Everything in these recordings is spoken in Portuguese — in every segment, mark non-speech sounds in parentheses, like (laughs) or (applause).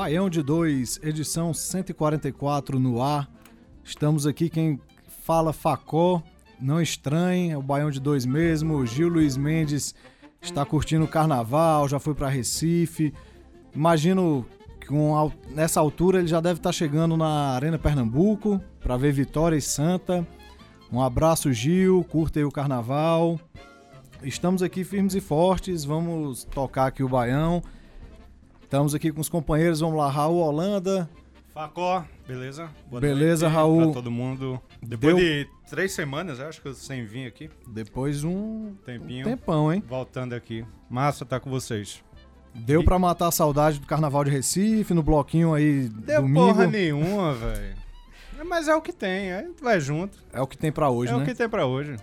Baião de 2, edição 144 no ar. Estamos aqui, quem fala Facó, não estranhe, é o Baião de 2 mesmo. O Gil Luiz Mendes está curtindo o carnaval, já foi para Recife. Imagino que nessa altura ele já deve estar chegando na Arena Pernambuco para ver Vitória e Santa. Um abraço, Gil, curta aí o carnaval. Estamos aqui firmes e fortes, vamos tocar aqui o Baião. Estamos aqui com os companheiros, vamos lá, Raul Holanda. Facó, beleza? Boa Beleza, noite Raul. Pra todo mundo. Depois Deu- de três semanas, acho que eu sem vir aqui. Depois um Tempinho. tempão, hein? Voltando aqui. Massa tá com vocês. Deu pra matar a saudade do Carnaval de Recife, no bloquinho aí Deu domingo. porra nenhuma, (laughs) velho. É, Mas é o que tem, gente vai junto. É o que tem pra hoje, é né? o que tem pra hoje.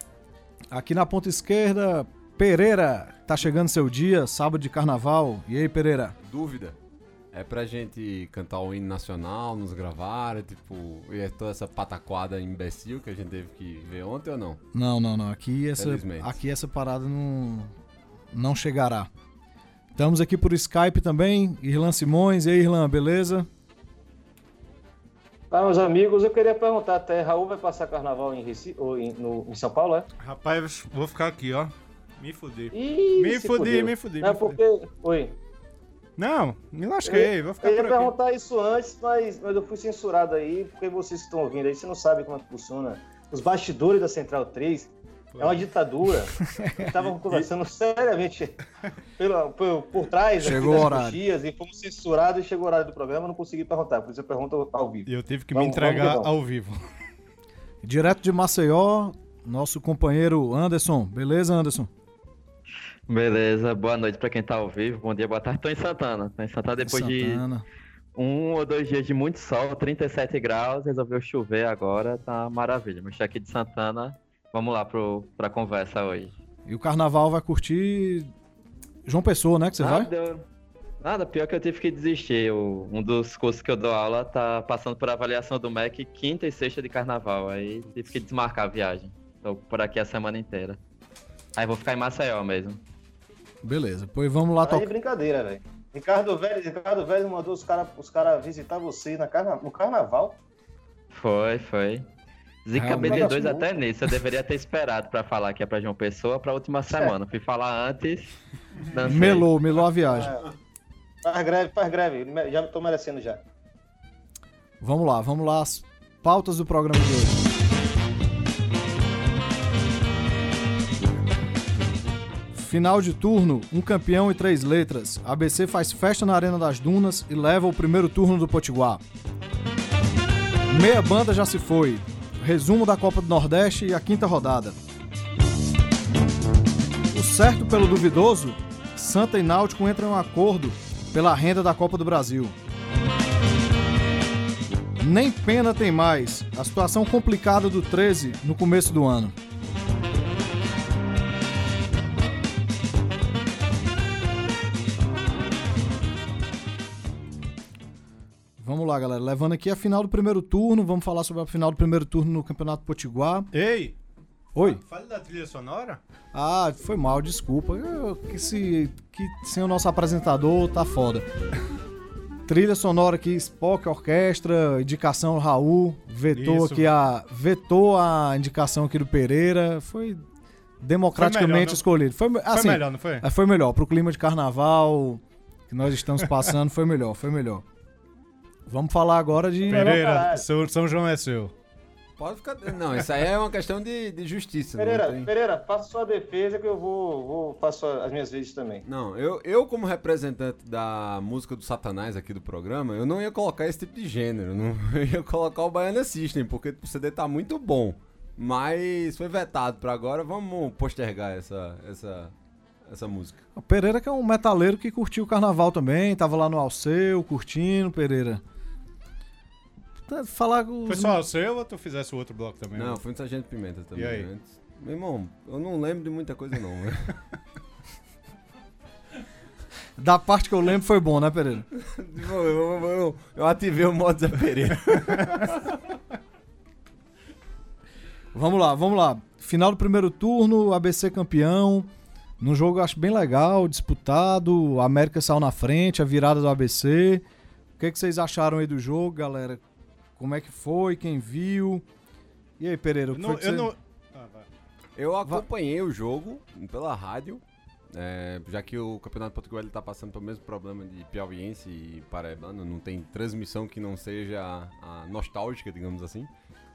Aqui na ponta esquerda, Pereira, tá chegando seu dia, sábado de carnaval. E aí, Pereira? Dúvida. É pra gente cantar o hino nacional, nos gravar, tipo, e é toda essa pataquada imbecil que a gente teve que ver ontem ou não? Não, não, não. Aqui essa, Felizmente. aqui essa parada não, não chegará. Estamos aqui por Skype também. Irlan Simões. E aí, Irlan, beleza? Ah, meus amigos, eu queria perguntar até, Raul vai passar carnaval em Recife, ou em, no- em São Paulo, é? Rapaz, vou ficar aqui, ó. Me fuder. Ih, Me fudi, fudeu. me fudi, Não, me fudi. porque... Oi. Não, me lasquei, vou ficar Eu ia por aqui. perguntar isso antes, mas, mas eu fui censurado aí, porque vocês que estão ouvindo aí, você não sabe como é que funciona. Os bastidores da Central 3 é uma ditadura. (laughs) Estavam conversando seriamente pela- por, por trás aqui Chegou das o horário. coxias e fomos censurados e chegou o horário do programa, eu não consegui perguntar, por isso eu pergunto ao vivo. E eu tive que Vamos- me entregar vamos. ao vivo. Direto de Maceió, nosso companheiro Anderson. Beleza, Anderson? Beleza, boa noite pra quem tá ao vivo, bom dia, boa tarde. Tô em Santana. Tô em Santana depois Santana. de um ou dois dias de muito sol, 37 graus, resolveu chover agora, tá maravilha. Mas aqui de Santana, vamos lá pro, pra conversa hoje. E o carnaval vai curtir João Pessoa, né? Que você vai? Nada, nada, pior que eu tive que desistir. Eu- um dos cursos que eu dou aula tá passando por avaliação do MEC quinta e sexta de carnaval. Aí tive que desmarcar a viagem. Tô por aqui a semana inteira. Aí vou ficar em Maceió mesmo. Beleza, pois vamos lá Aí tocar. brincadeira, velho. Ricardo Velho, Ricardo Velho mandou os caras os cara visitar você na carna, no carnaval. Foi, foi. Zica Realmente. BD2 até nisso, eu deveria ter esperado pra falar que é pra João Pessoa pra última semana. Fui falar antes. dancei. Melou, melou a viagem. Faz greve, faz greve. me- Já tô merecendo já. Vamos lá, vamos lá. As pautas do programa de hoje. Final de turno, um campeão e três letras. ABC faz festa na Arena das Dunas e leva o primeiro turno do Potiguar. Meia banda já se foi. Resumo da Copa do Nordeste e a quinta rodada. O certo pelo duvidoso, Santa e Náutico entram em um acordo pela renda da Copa do Brasil. Nem pena tem mais. A situação complicada do 13 no começo do ano. Lá, galera. Levando aqui a final do primeiro turno. Vamos falar sobre a final do primeiro turno no Campeonato Potiguar. Ei, Oi. fale da trilha sonora. Ah, foi mal, desculpa. Eu- que, se, que sem o nosso apresentador tá foda. Trilha sonora aqui, Spock Orquestra, indicação Raul, vetou Isso. aqui a vetou a indicação aqui do Pereira, foi democraticamente Foi melhor, escolhido. Foi, Foi assim, melhor, não foi? é, foi melhor pro clima de carnaval que nós estamos passando, foi melhor, foi melhor. Vamos falar agora de Pereira, seu, São João é seu. Pode ficar. Não, isso aí é uma questão de, de justiça. não Pereira, tem- Pereira, faça sua defesa que eu vou, vou faço as minhas vezes também. Não, eu, eu como representante da música do Satanás aqui do programa, eu não ia colocar esse tipo de gênero. Não, eu (laughs) ia colocar o Baiana System, porque o CD tá muito bom. Mas foi vetado pra agora, vamos postergar essa, essa, essa música. O Pereira que é um metaleiro que curtiu o carnaval também, tava lá no Alceu, curtindo, Pereira. Tá, Falar com os... Foi só o seu ou tu fizesse o outro bloco também? Não, foi no Sargento Pimenta também E aí? antes. Meu irmão, eu não lembro de muita coisa não. né? (laughs) Da parte que eu lembro foi bom, né, Pereira? eu, eu- eu- eu ativei o modo Zé Pereira. (laughs) Vamos lá, vamos lá. Final do primeiro turno, ABC campeão. Num jogo eu acho bem legal, disputado. O América saiu na frente, a virada do ABC. O que, que vocês acharam aí do jogo, galera? Como é que foi? Quem viu? E aí, Pereira? o Eu que não. foi que Eu você- não... Ah, vai. Eu acompanhei o jogo pela rádio, é, já que o Campeonato Portugal ele tá passando pelo mesmo problema de piauiense e paraibano, não tem transmissão que não seja a nostálgica, digamos assim.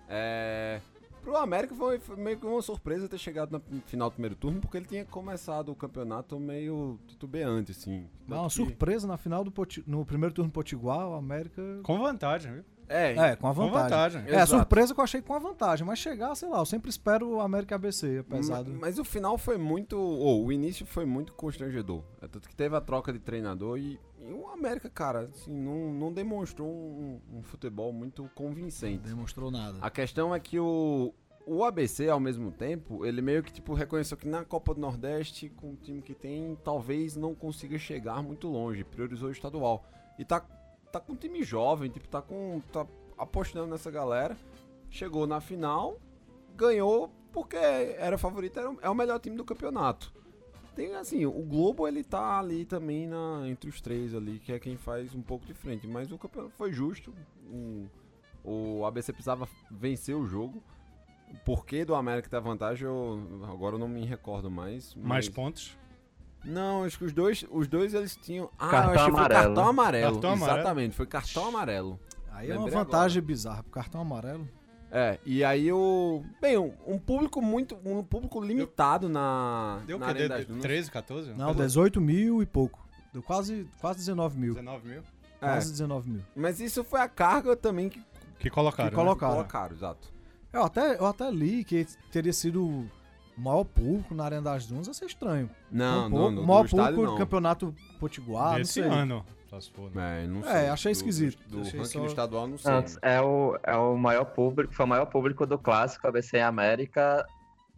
É, pro América foi, foi meio que uma surpresa ter chegado na final do primeiro turno, porque ele tinha começado o campeonato meio titubeante, assim. Dá uma que- surpresa na final do Poti- no primeiro turno Potiguar, o América. Com vantagem, viu? É, É, com a Com vantagem. vantagem. É, a surpresa que eu achei com a vantagem, mas chegar, sei lá, eu sempre espero o América ABC, apesar Ma- do. Mas o final foi muito. Ou o início foi muito constrangedor. É tanto que teve a troca de treinador e, e o América, cara, assim, não, não demonstrou um, um futebol muito convincente. Demonstrou nada. A questão é que o, o ABC, ao mesmo tempo, ele meio que tipo, reconheceu que na Copa do Nordeste, com o time que tem, talvez não consiga chegar muito longe. Priorizou o estadual. E tá, tá com um time jovem, tipo, tá com. tá apostando nessa galera. Chegou na final, ganhou porque era favorito, era, é o melhor time do campeonato. Tem assim, o Globo ele tá ali também na, entre os três ali, que é quem faz um pouco de frente. Mas o campeonato foi justo. O, o ABC precisava vencer o jogo. O porquê do América ter a vantagem, eu, agora eu não me recordo mais. Mais mas- pontos. Não, acho que os dois, os dois eles tinham. Ah, Cartão eu acho que foi amarelo. cartão amarelo. Cartão amarelo. Exatamente, foi cartão amarelo. Aí é uma Lembrei vantagem bizarra pro cartão amarelo. É, e aí o. Bem, um, um público muito. Um público limitado na. Deu o na quê? Arena Deu- das Dunas. 13, 14? Não, 18 mil e pouco. Deu quase, quase 19 mil. 19 mil? É, Quase 19 mil. mas isso foi a carga também que, Que colocaram. Que né? colocaram. colocaram, exato. Eu até, eu até li que teria sido o maior público na Arena das Dunas, ia ser estranho. Não, um não, pouco, no, o maior do estádio público do não. campeoto potiguar, não Desse sei. ano. Só se for. né? É, não É, sei. achei Do- esquisito. Do, do Achei ranking só- estadual, não sei. Não, é, o, é o maior público, foi o maior público do clássico ABC América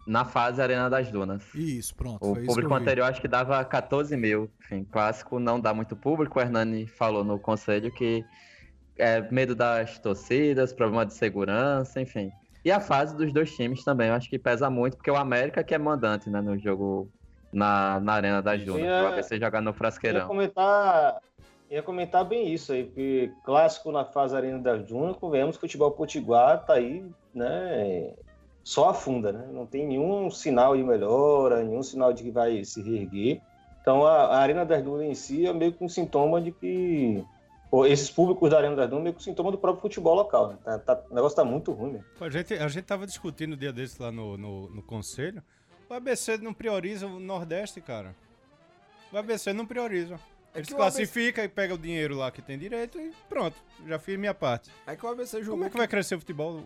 na fase Arena das Dunas. Isso, pronto. O público anterior acho que dava 14 mil. Enfim, clássico não dá muito público. O Hernani falou no conselho que é medo das torcidas, problema de segurança, enfim. E a fase dos dois times também, eu acho que pesa muito, porque o América que é mandante né, no jogo na, na Arena das Dunas. é- O ABC jogar no Ia Frasqueirão. comentar, ia comentar bem isso aí, porque clássico na fase Arena das Dunas, convenhamos que o futebol potiguar tá aí, né? Só afunda, né? Não tem nenhum sinal de melhora, nenhum sinal de que vai se reerguer. Então a, a Arena das Dunas em si é meio que um sintoma de que. Esses públicos da Arena das Dunas é meio que sintoma do próprio futebol local, né? Tá- tá- o negócio tá muito ruim, né? A gente, a gente tava discutindo o dia desse lá no, no, no conselho. O ABC não prioriza o Nordeste, cara. O ABC não prioriza. É Eles que o ABC e pegam o dinheiro lá que tem direito e pronto. Já fiz minha parte. É que o ABC jogou. Como é que vai crescer o futebol?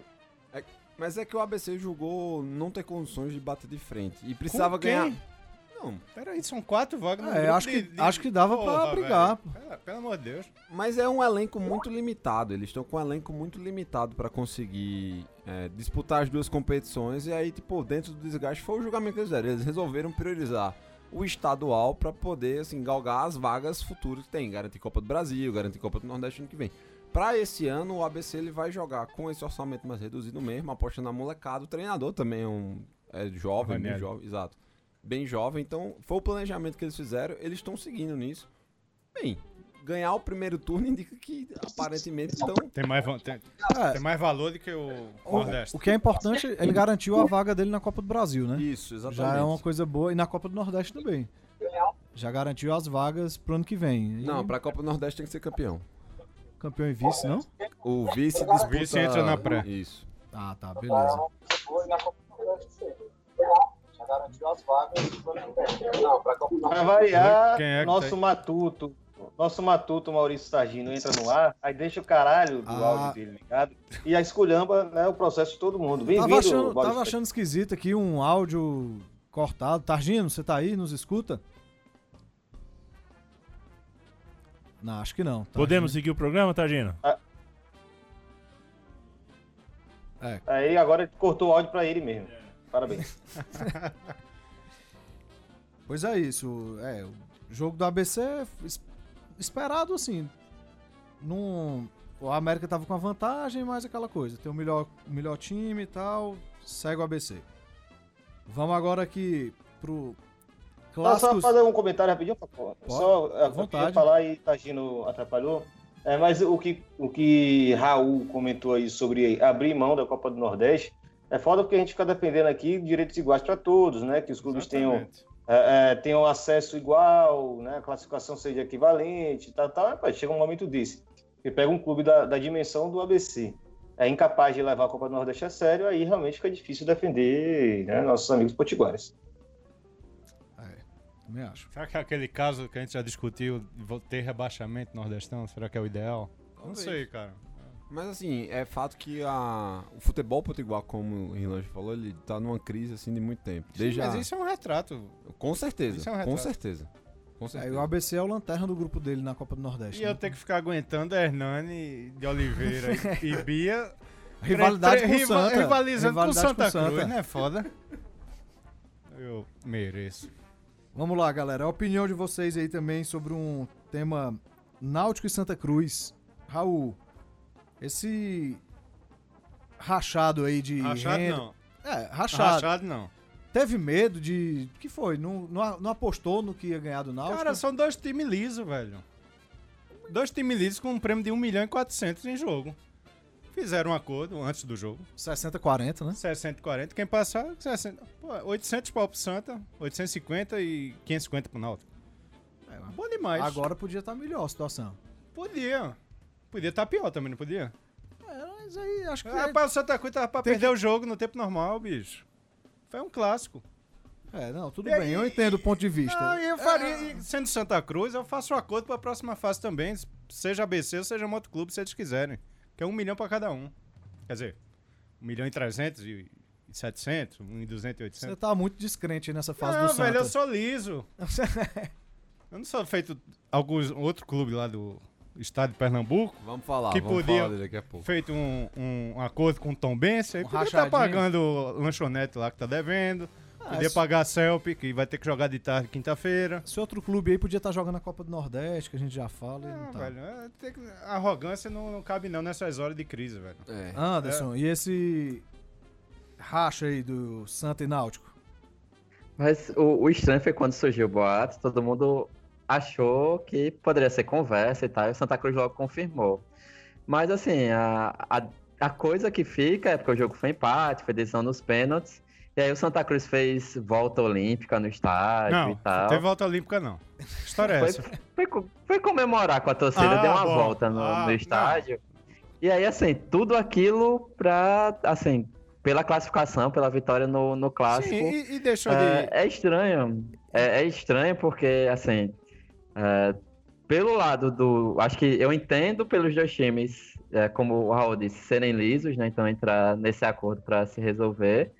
Mas é que o ABC julgou não ter condições de bater de frente. E precisava Com quem? ganhar. Não, Peraí, são quatro vagas no É, grupo acho de- que- de- acho que dava pra brigar. Pelo, pelo amor de Deus. Mas é um elenco muito limitado. Eles estão com um elenco muito limitado pra conseguir é, disputar as duas competições. E aí, tipo, dentro do desgaste foi o julgamento que eles fizeram. Eles resolveram priorizar o estadual pra poder, assim, galgar as vagas futuras que tem. Garantir Copa do Brasil, garantir Copa do Nordeste ano que vem. Pra esse ano, o ABC ele vai jogar com esse orçamento mais reduzido mesmo, aposta na molecada. O treinador também é um é jovem, jovem, exato. Bem jovem, então foi o planejamento que eles fizeram, eles estão seguindo nisso. Bem, ganhar o primeiro turno (laughs) indica que aparentemente estão. Tem mais, tem, É, tem mais valor do que o o, Nordeste. o que é importante, ele garantiu a vaga dele na Copa do Brasil, né? Isso, exatamente. Já é uma coisa boa. E na Copa do Nordeste também. Já garantiu as vagas pro ano que vem. E Não, pra Copa do Nordeste tem que ser campeão. Campeão e vice, não? O vice disputa... vice entra na pré. Isso. Ah, tá, beleza. Garantiu as vagas. Não, Nordeste. variar, Quem é que nosso tá matuto, nosso matuto Maurício Sargino entra no ar, aí deixa o caralho do Ah. áudio dele ligado e a esculhamba né, o processo de todo mundo. Tava Bem-vindo, achando, Maurício. tava achando esquisito aqui um áudio cortado. Targino, você tá aí? Nos escuta? Não, acho que não. Targino. Podemos seguir o programa, Targino? Aí agora cortou o áudio pra ele mesmo. Parabéns. (laughs) Pois é isso. É, o jogo do ABC é es- esperado assim. Num, o América tava com a vantagem, mas aquela coisa. Tem o melhor, o melhor time e tal. Segue o ABC. Vamos agora aqui pro Só, só fazer um comentário rapidinho, Paco. Só à eu vontade. falar e Tagino atrapalhou. É, mas o que, o que Raul comentou aí sobre abrir mão da Copa do Nordeste é foda porque a gente fica defendendo aqui direitos iguais para todos, né? Que os clubes tenham, é, é, tenham acesso igual, né? A classificação seja equivalente, tal, tal. Rapaz, chega um momento desse. Você pega um clube da, da dimensão do ABC, é incapaz de levar a Copa do Nordeste a sério, aí realmente fica difícil defender né, nossos amigos potiguares. Também acho. Será que é aquele caso que a gente já discutiu, ter rebaixamento nordestão? Será que é o ideal? Não Talvez. sei, cara. Mas assim, é fato que a, o futebol potiguar, como o Rilange falou, ele tá numa crise assim de muito tempo. Desde Mas a- isso é um retrato. Com certeza, isso é um com retrato. certeza. Com É, certeza. o ABC é o lanterna do grupo dele na Copa do Nordeste. E eu né? ter que ficar aguentando Hernani de Oliveira e, e Bia. (laughs) Rivalidade com o Santa. Rivalizando Rivalidade com Santa com o Santa. Cruz, né? Foda. Eu mereço. Vamos lá, galera. A opinião de vocês aí também sobre um tema Náutico e Santa Cruz. Raul, esse rachado aí de Rachado renda- não. É, rachado. Rachado não. Teve medo de... que foi? Não, não, não apostou no que ia ganhar do Náutico? Cara, são dois times lisos, velho. Dois times lisos com um prêmio de 1 milhão e 400 em jogo. Fizeram um acordo antes do jogo. 60-40, né? 60 e 40. Quem passar, 60. Pô, 800 pau pro Santa, 850 e 550 pro Náutico. É, Bom demais. Agora podia estar melhor a situação. Podia. Podia estar pior também, não podia? É, mas aí acho que... Rapaz, o Santa Cruz tava pra Tem perder o jogo no tempo normal, bicho. Foi um clássico. É, não, tudo E aí- bem. Eu entendo o ponto de vista. Ah, e eu faria, e sendo Santa Cruz, eu faço o acordo pra próxima fase também. Seja ABC ou seja Motoclube, se eles quiserem. Que é um milhão pra cada um. Quer dizer, um milhão e trezentos e e 700, um e 200 e 800. Você tá muito descrente aí nessa fase não, do Santa. velho, eu sou liso. (laughs) eu não sou feito alguns outro clube lá do estado de Pernambuco, Vamos falar, Que vamos podia- falar dele daqui a pouco. feito um, um- um acordo com o Tom Benz, aí Um podia estar rachadinho. pagando lanchonete lá que tá devendo, Ah, podia pagar a Celp, que vai ter que jogar de tarde quinta-feira. Esse outro clube aí podia estar jogando a Copa do Nordeste, que a gente já fala. e Não, não tá. velho, é, que- a arrogância não, não cabe não nessas horas de crise, velho. É. Anderson, e esse racha aí do Santa e Náutico? Mas o, o estranho foi quando surgiu o boato, todo mundo achou que poderia ser conversa e tal, e o Santa Cruz logo confirmou. Mas assim, a, a, a coisa que fica é porque o jogo foi empate, foi decisão nos pênaltis, e aí o Santa Cruz fez volta olímpica no estádio Não, e tal. não teve volta olímpica não. Que história é Foi, essa? foi, foi comemorar com a torcida, Ah, deu uma bom. volta no, Ah, no não. estádio. E aí, assim, tudo aquilo pra, assim, pela classificação, pela vitória no, no clássico. Sim, e, e deixou É, de... é estranho. É, é estranho porque, assim, é, pelo lado do. Acho que eu entendo pelos dois times, é, como o Raul disse, serem lisos, né? Então entrar nesse acordo para se resolver.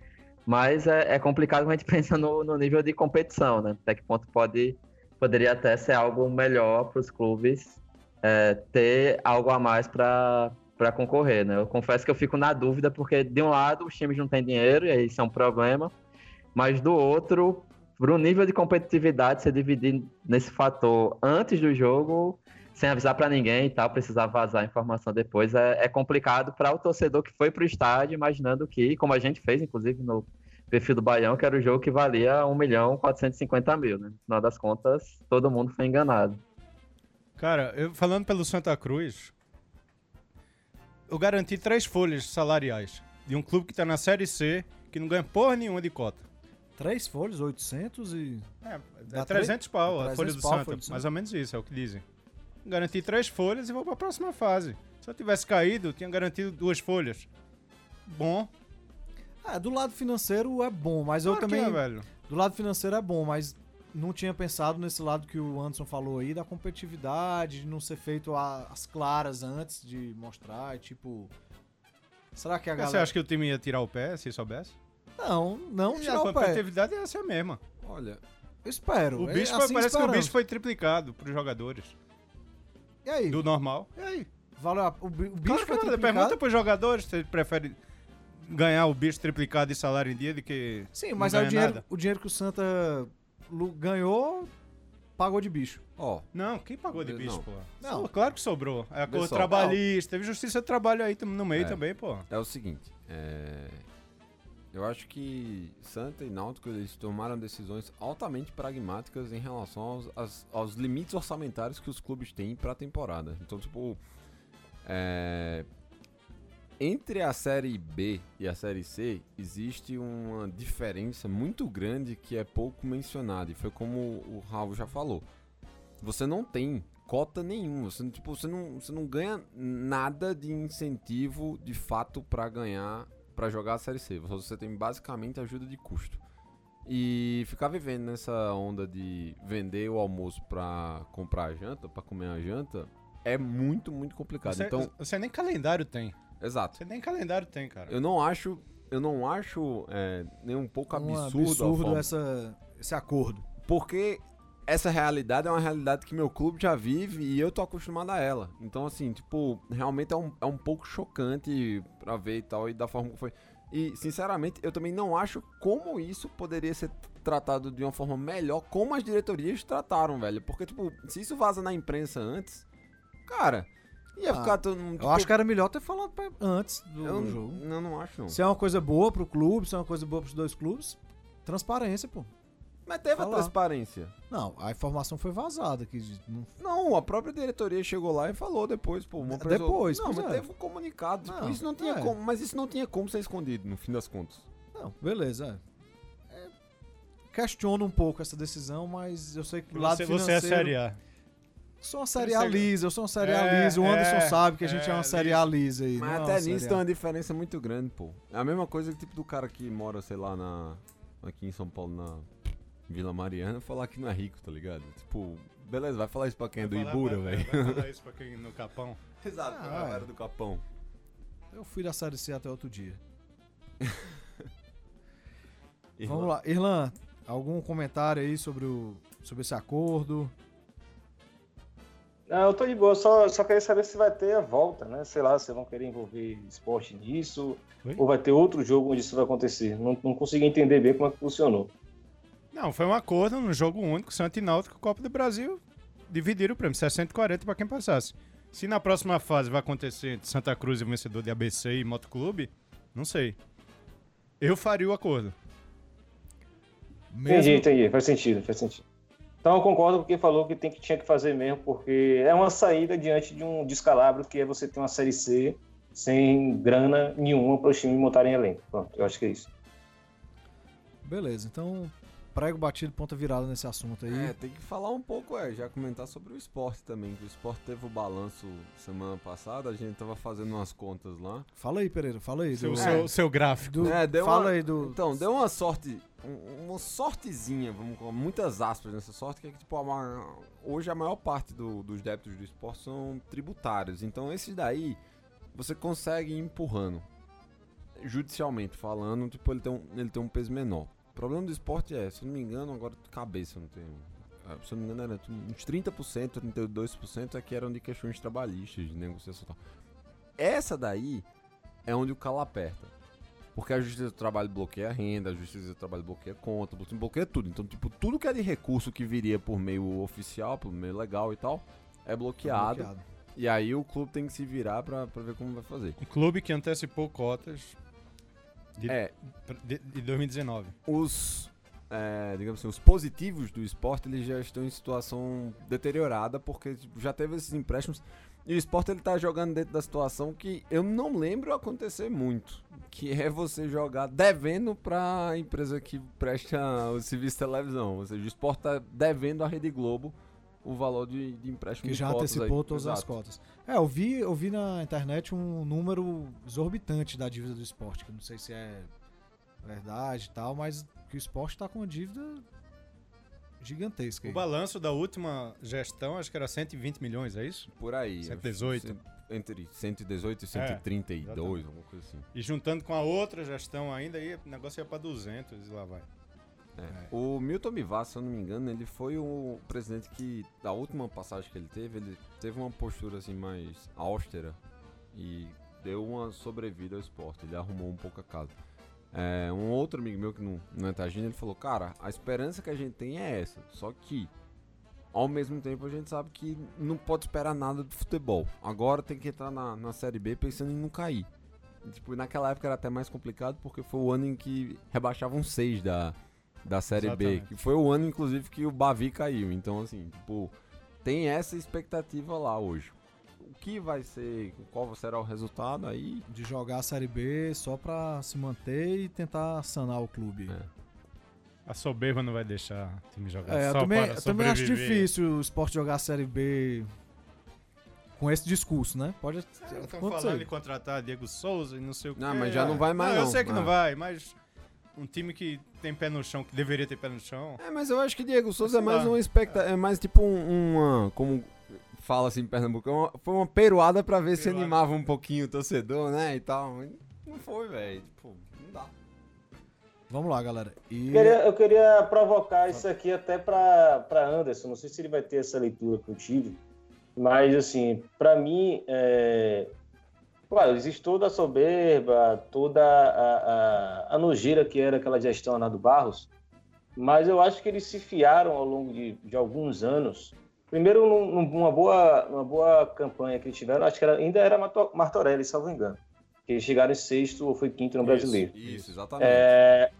Mas é, é complicado quando a gente (laughs) pensa no, no nível de competição, né? Até que ponto pode, poderia até ser algo melhor para os clubes é, ter algo a mais para concorrer, né? Eu confesso que eu fico na dúvida porque de um lado os times não têm dinheiro e aí isso é um problema, mas do outro, para o nível de competitividade, você dividir nesse fator antes do jogo, sem avisar para ninguém e tal, precisar vazar a informação depois, é, é complicado para o torcedor que foi para o estádio, imaginando que, como a gente fez, inclusive no perfil do Baião, que era o jogo que valia 1 milhão 450 mil, né? No final das contas, todo mundo foi enganado. Cara, eu, falando pelo Santa Cruz, eu garanti três folhas salariais de um clube que tá na Série C, que não ganha porra nenhuma de cota. Três folhas, 800 e... É, é 300 pau a 300 folha do pau a Santa, folha do Santa. mais ou menos isso, é o que dizem. Garanti três folhas e vou pra próxima fase. Se eu tivesse caído, eu tinha garantido duas folhas. bom. É, do lado financeiro é bom, mas eu Claro que também. é, velho. Do lado financeiro é bom, mas não tinha pensado nesse lado que o Anderson falou aí, da competitividade, de não ser feito a- as claras antes de mostrar, tipo. Será que a Você galera. acha que o time ia tirar o pé se soubesse? Não, não E tirar a o pé. competitividade ia ser a mesma. Olha, Eu espero. O é bicho foi- assim parece que o esperamos. bicho foi triplicado pros jogadores. E aí? Do normal. E aí? Valeu a- o, bi- o bicho Claro que foi triplicado? Pergunta pros jogadores se eles preferem ganhar o bicho triplicado de salário em dia do que. Sim, não mas aí o dinheiro, nada. o dinheiro que o Santa ganhou, pagou de bicho. ó, Não, quem pagou de Não. bicho, pô? Não. Não. Claro que sobrou. É a cor Pessoal, trabalhista, teve justiça de trabalho aí no meio É. também, pô. é o seguinte, é, eu acho que Santa e Náutico eles tomaram decisões altamente pragmáticas em relação aos, aos- aos limites orçamentários que os clubes têm para a temporada. Então, tipo, é, entre a série B e a série C existe uma diferença muito grande que é pouco mencionada e foi como o Raul já falou. Você não tem cota nenhuma, você, tipo, você, não, você não ganha nada de incentivo de fato para ganhar, para jogar a série C. Você tem basicamente ajuda de custo. E ficar vivendo nessa onda de vender o almoço pra comprar a janta, pra comer a janta, é muito, muito complicado. Você, então, você nem calendário tem. exato. Você nem calendário tem, cara. Eu não acho, eu não acho é, nem um pouco Um absurdo, absurdo essa, esse acordo. porque essa realidade é uma realidade que meu clube já vive e eu tô acostumado a ela. Então, assim, tipo, realmente é um, é um pouco chocante pra ver e tal, e da forma que foi. E, sinceramente, eu também não acho como isso poderia ser tratado de uma forma melhor, como as diretorias trataram, velho. Porque, tipo, se isso vaza na imprensa antes, cara, ia Ah, ficar todo mundo. Eu acho que era melhor ter falado pra- antes do eu, jogo. eu não acho, não. Se é uma coisa boa pro clube, se é uma coisa boa pros dois clubes, transparência, pô. Mas teve a Falar. transparência. Não, a informação foi vazada. Que não- Não, a própria diretoria chegou lá e falou depois, pô. Uma pessoa- depois, Não, mas é. teve um comunicado. tipo, Não, isso não tinha é. como. Mas isso não tinha como ser escondido, no fim das contas. Não, beleza. é. É, questiono um pouco essa decisão, mas eu sei que o lado Você, você é financeiro... Série A. Sou uma série A Você- lisa, eu sou uma série A É, lisa. O Anderson é, sabe que a gente é, é, uma série A lisa aí. Mas não é até nisso tem A. uma diferença muito grande, pô. É a mesma coisa que tipo do cara que mora, sei lá, na. Aqui em São Paulo, na Vila Mariana, falar que não é rico, tá ligado? Tipo, beleza, vai falar isso pra quem é do Vai falar- Ibura, vai- velho. Vai falar isso pra quem no Capão. (laughs) Exato, Ah, a galera é. do Capão. Eu fui da série C até outro dia. (laughs) Vamos lá. Irlan, algum comentário aí sobre, o, sobre esse acordo? Não, eu tô de boa, só, só queria saber se vai ter a volta, né? Sei lá, se vão querer envolver esporte nisso, Oi? ou vai ter outro jogo onde isso vai acontecer. Não, não consegui entender bem como é que funcionou. Não, foi um acordo no jogo único, Santa e Náutico, Copa do Brasil, dividiram o prêmio, 60 e 40 pra quem passasse. Se na próxima fase vai acontecer entre Santa Cruz e o vencedor de ABC e Motoclube, não sei. Eu faria o acordo. Entendi, entendi, faz sentido, faz sentido. Então eu concordo com quem falou que, tem que tinha que fazer mesmo, porque é uma saída diante de um descalabro que é você ter uma série C sem grana nenhuma para os times montarem elenco. Pronto, eu acho que é isso. Beleza, então prego batido, ponta virada nesse assunto aí. É, tem que falar um pouco, é, já comentar sobre o esporte também. Que o esporte teve o balanço semana passada, a gente tava fazendo umas contas lá. Fala aí, Pereira, fala aí. Seu, do- seu, seu gráfico. do- É, deu fala uma- aí do. Então, deu uma sorte, um- uma sortezinha, vamos com muitas aspas nessa sorte, que é que, tipo, a hoje a maior parte do- dos débitos do esporte são tributários. Então, esses daí, você consegue ir empurrando. Judicialmente falando, tipo, ele tem um, ele tem um peso menor. O problema do esporte é, se eu não me engano, agora de cabeça, eu não tenho... ah, Se eu não me engano, era uns 30%, 32% é que eram de questões trabalhistas, de negociação e tal. Essa daí é onde o calo aperta. Porque a Justiça do Trabalho bloqueia a renda, a Justiça do Trabalho bloqueia a conta, bloqueia tudo. Então, tipo, tudo que é de recurso que viria por meio oficial, por meio legal e tal, é bloqueado. bloqueado. E aí o clube tem que se virar pra, pra ver como vai fazer. Um clube que antecipou cotas de, É, de, de 2019. os, é, digamos assim, os positivos do esporte, eles já estão em situação deteriorada, porque tipo, já teve esses empréstimos. E o esporte ele tá jogando dentro da situação que eu não lembro acontecer muito. Que é você jogar devendo pra empresa que presta o serviço de televisão. Ou seja, o esporte tá devendo à Rede Globo o valor de, de empréstimo Que de já cotas antecipou aí. todas as Exato. cotas. É, eu vi, eu vi na internet um número exorbitante da dívida do esporte, que eu não sei se é verdade e tal, mas que o esporte tá com uma dívida gigantesca. O aí. balanço da última gestão, acho que era 120 milhões, é isso? Por aí. 118. Entre 118 e É, 132, exatamente. alguma coisa assim. E juntando com a outra gestão ainda, aí o negócio ia pra 200 e lá vai. É. O Milton Bivar, se eu não me engano, ele foi o presidente que, da última passagem que ele teve, ele teve uma postura assim mais austera e deu uma sobrevida ao esporte. Ele arrumou um pouco a casa. É, um outro amigo meu que não, não é Tagina, ele falou: Cara, a esperança que a gente tem é essa. Só que, ao mesmo tempo, a gente sabe que não pode esperar nada do futebol. Agora tem que entrar na, na Série B pensando em não cair. Tipo, naquela época era até mais complicado porque foi o ano em que rebaixavam seis da, da Série B. Exatamente. Que foi o ano, inclusive, que o Bavi caiu. Então, assim, tipo, tem essa expectativa lá hoje. O que vai ser, qual será o resultado aí? De jogar a Série B só pra se manter e tentar sanar o clube. É. A soberba não vai deixar o time jogar É, eu só também, para eu também acho difícil o esporte jogar a Série B com esse discurso, né? Pode Estão acontecer. falando em contratar Diego Souza e não sei o que. Não, mas já não vai mais, Eu não. sei que não vai, mas um time que tem pé no chão, que deveria ter pé no chão. É, mas eu acho que Diego Souza é mais lá. uma expectativa. É mais tipo um- uma. Como fala assim em Pernambuco, é uma- foi uma peruada pra ver se Peruada. animava um pouquinho o torcedor, né? E tal. Não foi, velho. Tipo, não dá. Vamos lá, galera. E Eu queria, eu queria provocar isso aqui até para Anderson. Não sei se ele vai ter essa leitura que eu tive, mas assim, para mim, é... claro, existe toda a soberba, toda a, a, a nojeira que era aquela gestão lá do Barros, mas eu acho que eles se fiaram ao longo de, de alguns anos. Primeiro, num- numa boa, numa boa campanha que eles tiveram, acho que era- ainda era Martorelli, salvo engano. Que eles chegaram em sexto ou foi quinto no brasileiro. Isso, exatamente. É,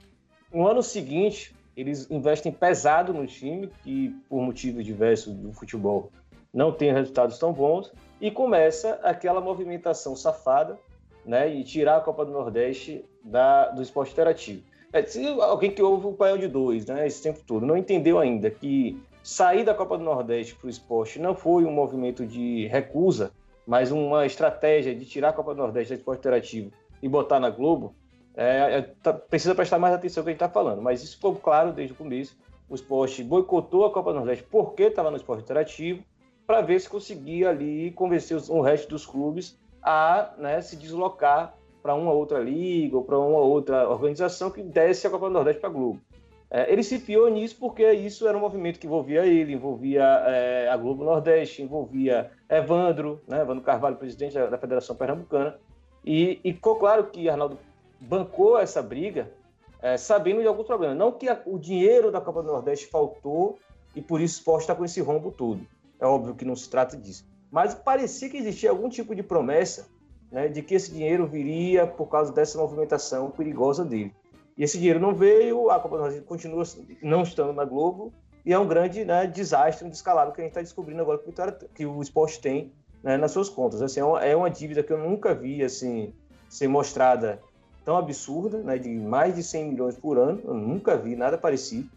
no ano seguinte, eles investem pesado no time, que por motivos diversos do futebol não tem resultados tão bons, e começa aquela movimentação safada, né, e tirar a Copa do Nordeste da, do esporte interativo. É, se alguém que ouve o painel de dois, né, esse tempo todo, não entendeu ainda que sair da Copa do Nordeste para o esporte não foi um movimento de recusa, mas uma estratégia de tirar a Copa do Nordeste do esporte interativo e botar na Globo, é, é, tá- precisa prestar mais atenção no que a gente está falando. Mas isso ficou claro desde o começo. O esporte boicotou a Copa do Nordeste porque estava no esporte interativo, para ver se conseguia ali convencer os- o resto dos clubes a né, se deslocar para uma outra liga ou para uma outra organização que desse a Copa do Nordeste para a Globo. É, ele se piou nisso porque isso era um movimento que envolvia ele, envolvia é, a Globo Nordeste, envolvia Evandro, né, Evandro Carvalho, presidente da, da Federação Pernambucana. E, e ficou claro que Arnaldo bancou essa briga é, sabendo de alguns problemas. Não que a- o dinheiro da Copa do Nordeste faltou e por isso o esporte está com esse rombo todo. É óbvio que não se trata disso. Mas parecia que existia algum tipo de promessa né, de que esse dinheiro viria por causa dessa movimentação perigosa dele. E esse dinheiro não veio, a Copa do Nordeste continua não estando na Globo, e é um grande né, desastre, um descalabro que a gente está descobrindo agora que o, que o esporte tem né, nas suas contas. Assim, é, é uma dívida que eu nunca vi assim, ser mostrada tão absurda, né, de mais de 100 milhões por ano, eu nunca vi nada parecido.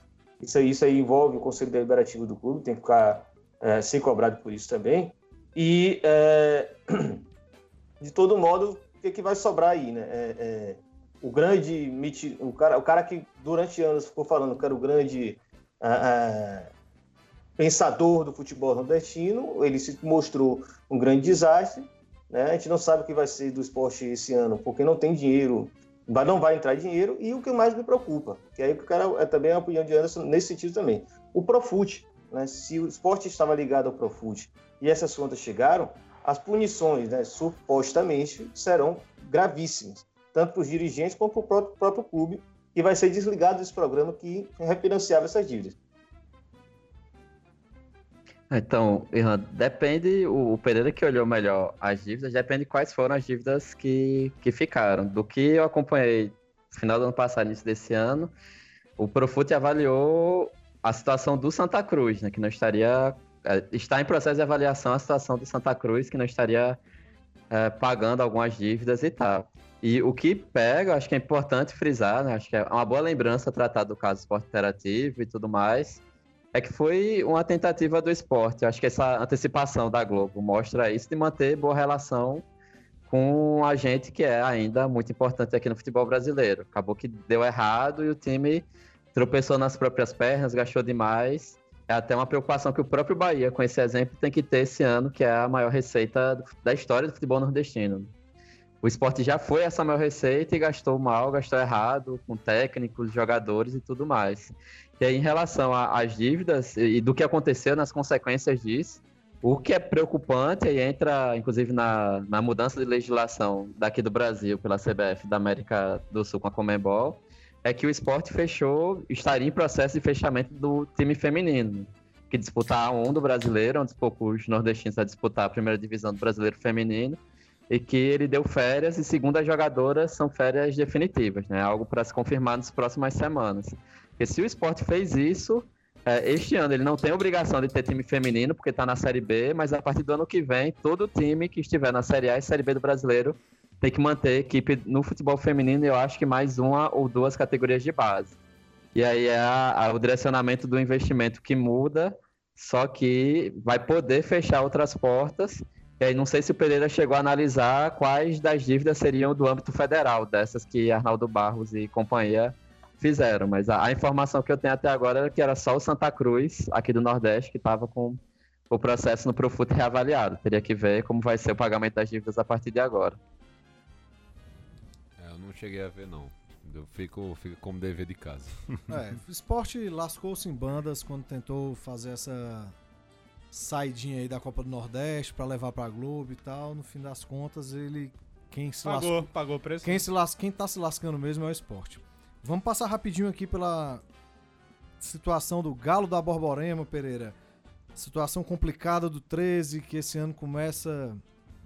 Isso aí, isso aí envolve o Conselho Deliberativo do clube, tem que ficar, é, ser cobrado por isso também. E, é, (clears throat) de todo modo, o que, que vai sobrar aí? Né? É, é, o grande, o cara, o cara que durante anos ficou falando que era o grande ah, ah, pensador do futebol nordestino, ele se mostrou um grande desastre. Né? A gente não sabe o que vai ser do esporte esse ano, porque não tem dinheiro, não vai entrar dinheiro, e o que mais me preocupa, que aí o cara é também a opinião de Anderson nesse sentido também, o Profute. Né? Se o esporte estava ligado ao Profute e essas contas chegaram, as punições, né, supostamente, serão gravíssimas, tanto para os dirigentes quanto para o próprio, próprio clube, que vai ser desligado desse programa que refinanciava essas dívidas. Então, Irlan, depende, o Pereira que olhou melhor as dívidas, depende quais foram as dívidas que, que ficaram. Do que eu acompanhei no final do ano passado, início desse ano, o Profut avaliou a situação do Santa Cruz, né, que não estaria, é, está em processo de avaliação a situação do Santa Cruz, que não estaria é, pagando algumas dívidas e tal. E o que pega, acho que é importante frisar, né, acho que é uma boa lembrança tratar do caso esporte interativo e tudo mais, é que foi uma tentativa do esporte. Acho que essa antecipação da Globo mostra isso de manter boa relação com a gente que é ainda muito importante aqui no futebol brasileiro. Acabou que deu errado e o time tropeçou nas próprias pernas, gastou demais. É até uma preocupação que o próprio Bahia, com esse exemplo, tem que ter esse ano, que é a maior receita da história do futebol nordestino. O esporte já foi essa maior receita e gastou mal, gastou errado, com técnicos, jogadores e tudo mais. E aí, em relação às dívidas e do que aconteceu nas consequências disso, o que é preocupante, e entra inclusive na, na mudança de legislação daqui do Brasil pela CBF da América do Sul com a Comembol, é que o esporte fechou, estaria em processo de fechamento do time feminino, que disputa a A1 do brasileiro, dos poucos nordestinos a disputar a primeira divisão do brasileiro feminino, e que ele deu férias, e segundo as jogadoras, são férias definitivas, né? Algo para se confirmar nas próximas semanas. Porque se o esporte fez isso, é, este ano ele não tem obrigação de ter time feminino, porque está na Série B, mas a partir do ano que vem, todo time que estiver na Série A e Série B do brasileiro tem que manter equipe no futebol feminino, eu acho que mais uma ou duas categorias de base. E aí é a, a, o direcionamento do investimento que muda, só que vai poder fechar outras portas. E aí não sei se o Pereira chegou a analisar quais das dívidas seriam do âmbito federal, dessas que Arnaldo Barros e companhia fizeram, mas a, a, informação que eu tenho até agora era que era só o Santa Cruz, aqui do Nordeste, que estava com o processo no Profut reavaliado. Teria que ver como vai ser o pagamento das dívidas a partir de agora. Não cheguei a ver, não. Eu fico, fico como dever de casa. (laughs) É, o esporte lascou-se em bandas quando tentou fazer essa saidinha aí da Copa do Nordeste para levar para a Globo e tal. No fim das contas, ele quem se Pagou, lascou, pagou o preço. quem se las, quem tá se lascando mesmo é o esporte. Vamos passar rapidinho aqui pela situação do Galo da Borborema, Pereira. Situação complicada do 13, que esse ano começa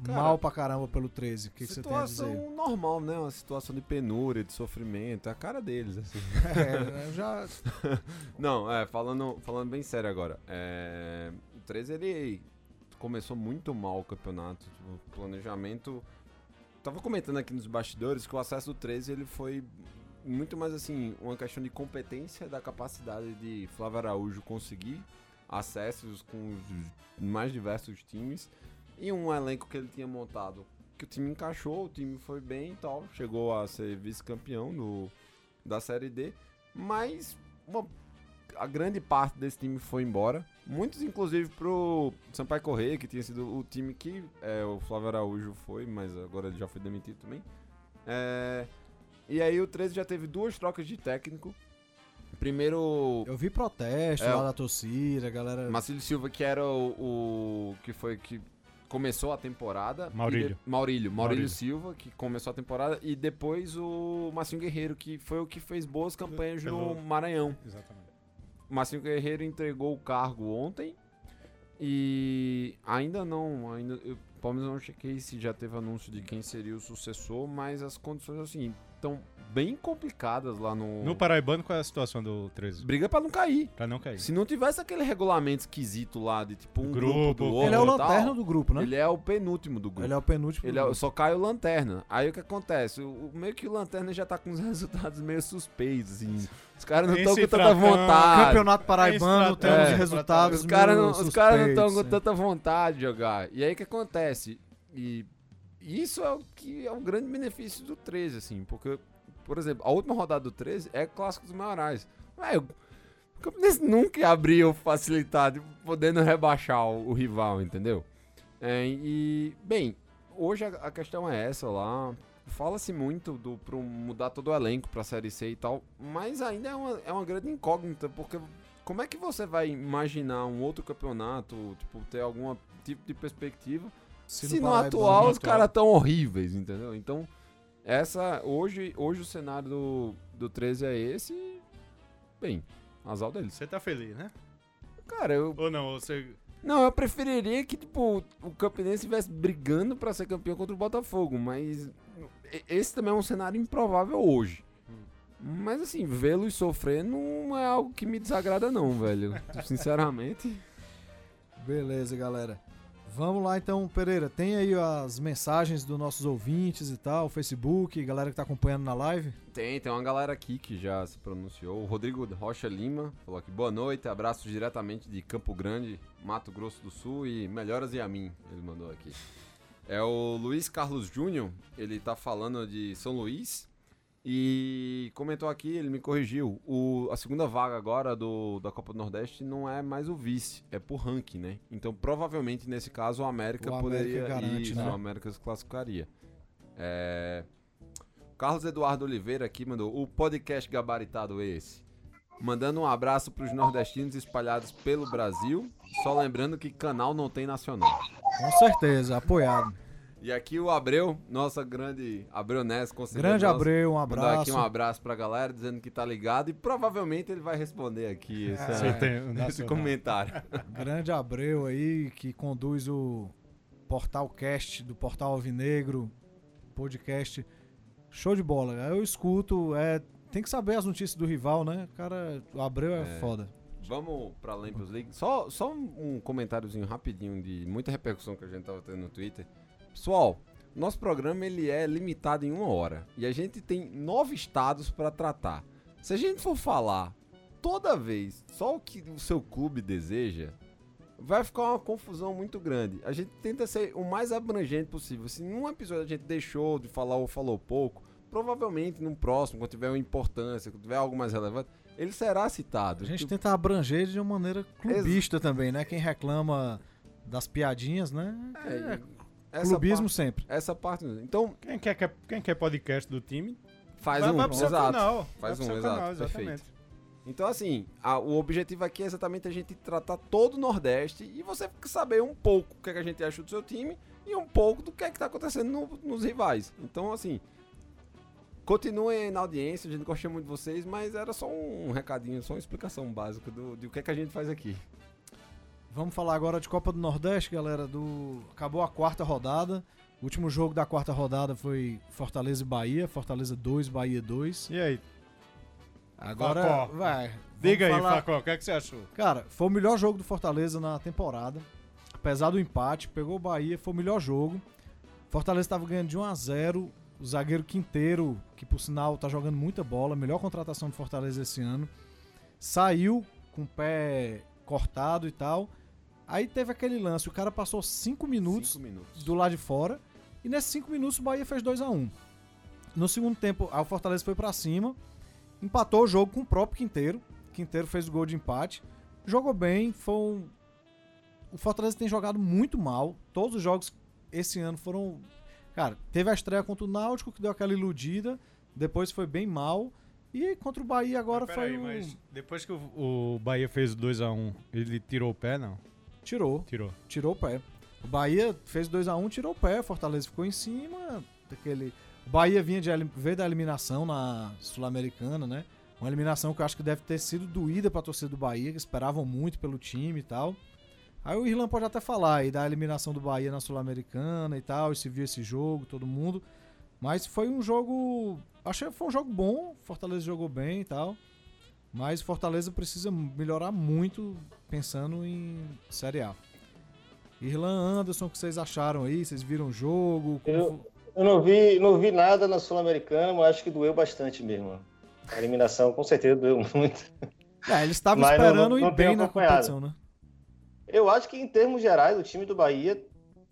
Cara, mal pra caramba pelo 13. O que, você tem a dizer? Situação normal, né? Uma situação de penúria, de sofrimento. É a cara deles, assim. (laughs) É, já. (laughs) Não, é, falando, falando bem sério agora. É, o 13 ele começou muito mal o campeonato. O planejamento. Tava comentando aqui nos bastidores que o acesso do 13 ele foi muito mais assim, uma questão de competência da capacidade de Flávio Araújo conseguir acessos com os mais diversos times e um elenco que ele tinha montado que o time encaixou, o time foi bem e tal, chegou a ser vice-campeão da Série D, mas uma, a grande parte desse time foi embora, muitos inclusive pro Sampaio Correia, que tinha sido o time que é, o Flávio Araújo foi, mas agora ele já foi demitido também. É, e aí o 13 já teve duas trocas de técnico. Primeiro, Eu vi protesto É, lá da torcida, a galera. Marcelo Silva, que era o, o- que foi que começou a temporada. Maurílio. De- Maurílio, Maurílio. Maurílio. Silva, que começou a temporada. E depois o Marcinho Guerreiro, que foi o que fez boas campanhas no Pelo- Maranhão. Exatamente. O Marcinho Guerreiro entregou o cargo ontem. E ainda não, ainda, eu, pelo menos eu não chequei se já teve anúncio de quem seria o sucessor, mas as condições assim estão bem complicadas lá no. No Paraibano, qual é a situação do 13? Briga pra não cair. Pra não cair. Se não tivesse aquele regulamento esquisito lá de tipo um grupo, Grupo. do outro, Ele é o tal, lanterna do grupo, né? Ele é o penúltimo do grupo. Ele é o penúltimo. Ele do é- grupo. só cai o Lanterna. Aí o que acontece? O, meio que o Lanterna já tá com os (laughs) resultados meio suspeitos, assim. Os caras não estão com tanta vontade. Campeonato Paraibano Esse tem é, resultados. Os caras não, meio os caras não estão suspeitos, com tanta vontade de jogar. E aí o que acontece? E isso é o que é um grande benefício do 13, assim, porque, por exemplo, a última rodada do 13 é clássico dos maiorais. Velho, o Campinense nunca facilitar, tipo, podendo rebaixar o, o rival, entendeu? É, e, bem, hoje a, a questão é essa lá. Fala-se muito do pro mudar todo o elenco pra Série C e tal, mas ainda é uma, é uma grande incógnita, porque como é que você vai imaginar um outro campeonato, tipo, ter algum tipo de perspectiva, se, no Paraibano- atual os caras tão horríveis, entendeu? Então, essa, hoje, hoje o cenário do, do 13 é esse bem, azar deles. Você tá feliz, né? Cara, eu, Ou não? ou Você... não, eu preferiria que, tipo, o Campinense estivesse brigando pra ser campeão contra o Botafogo, mas esse também é um cenário improvável hoje. Mas assim, vê-los sofrer não é algo que me desagrada não, velho. (laughs) Sinceramente. Beleza, galera. Vamos lá então, Pereira. Tem aí as mensagens dos nossos ouvintes e tal, Facebook, galera que tá acompanhando na live. Tem, tem uma galera aqui que já se pronunciou. O Rodrigo Rocha Lima falou aqui, boa noite, abraços diretamente de Campo Grande, Mato Grosso do Sul e melhoras e a mim, ele mandou aqui. É o Luiz Carlos Júnior, ele tá falando de São Luís e comentou aqui, ele me corrigiu, o, a segunda vaga agora do, da Copa do Nordeste não é mais o vice, é por ranking, né? Então provavelmente nesse caso o América O América poderia garante, isso, né? o América se classificaria. É, Carlos Eduardo Oliveira aqui mandou o podcast gabaritado esse. Mandando um abraço para os nordestinos espalhados pelo Brasil. Só lembrando que canal não tem nacional. Com certeza, apoiado. E aqui o Abreu, nossa grande Abreu Ness, Grande nosso, Abreu, um abraço. aqui um abraço pra galera, dizendo que tá ligado. E provavelmente ele vai responder aqui esse, o esse comentário. (laughs) Grande Abreu aí, que conduz o Portal Cast do Portal Alvinegro, podcast. Show de bola. Eu escuto, é, tem que saber as notícias do rival, né? Cara, o Abreu é, É. foda. Vamos pra Lampions League. Só, só um um comentáriozinho rapidinho de muita repercussão que a gente tava tendo no Twitter. Pessoal, nosso programa ele é limitado em uma hora. E a gente tem nove estados pra tratar. Se a gente for falar toda vez só o que o seu clube deseja, vai ficar uma confusão muito grande. A gente tenta ser o mais abrangente possível. Se num episódio a gente deixou de falar ou falou pouco, provavelmente num próximo, quando tiver uma importância, quando tiver algo mais relevante, ele será citado. A gente tenta abranger de uma maneira clubista Ex- também, né? Quem reclama das piadinhas, né? É, É, essa clubismo parte- sempre. essa parte. Então, Quem quer, quer- quem quer podcast do time, faz vai, um. vai pro seu exato. canal. Faz um, exato, canal, perfeito. Então, assim, a- o objetivo aqui é exatamente a gente tratar todo o Nordeste e você saber um pouco o que, é que a gente acha do seu time e um pouco do que é que tá acontecendo no- nos rivais. Então, assim, continuem aí na audiência, a gente gostou muito de vocês, mas era só um recadinho, só uma explicação básica do, de o que é que a gente faz aqui. Vamos falar agora de Copa do Nordeste, galera. Do acabou a quarta rodada. O último jogo da quarta rodada foi Fortaleza e Bahia. Fortaleza 2, Bahia 2. E aí? Agora Facó. vai. Diga aí, falar- Facó, o que, é que você achou? Cara, foi o melhor jogo do Fortaleza na temporada. Apesar do empate, pegou o Bahia, foi o melhor jogo. Fortaleza estava ganhando de 1 a 0. O zagueiro Quinteiro, que por sinal tá jogando muita bola, melhor contratação do Fortaleza esse ano, saiu com o pé cortado e tal. Aí teve aquele lance, o cara passou 5 minutos Cinco minutos. do lado de fora. E nesses 5 minutos o Bahia fez 2 a 1 No segundo tempo, aí o Fortaleza foi pra cima, empatou o jogo com o próprio Quinteiro. Quinteiro fez o gol de empate. Jogou bem, foi um... O Fortaleza tem jogado muito mal. Todos os jogos esse ano foram. Cara, teve a estreia contra o Náutico, que deu aquela iludida. Depois foi bem mal. E contra o Bahia agora Mas foi. o- mas depois que o, o Bahia fez o 2x1, ele tirou o pé, não? Tirou. Tirou. tirou o pé. O Bahia fez 2 a 1 tirou o pé. Fortaleza ficou em cima daquele. O Bahia vinha de, veio da eliminação na Sul-Americana, né? Uma eliminação que eu acho que deve ter sido doída pra torcida do Bahia, que esperavam muito pelo time e tal. Aí o Irlan pode até falar aí da eliminação do Bahia na Sul-Americana e tal, e se viu esse jogo, todo mundo. Mas foi um jogo. Achei que foi um jogo bom. Fortaleza jogou bem e tal. Mas Fortaleza precisa melhorar muito pensando em Série A. Irlan Anderson, o que vocês acharam aí? Vocês viram o jogo? Eu- Eu não vi, não vi nada na Sul-Americana, mas acho que doeu bastante mesmo. A eliminação com certeza doeu muito. É, eles estavam esperando não- ir bem na competição, né? Eu acho que em termos gerais, o time do Bahia,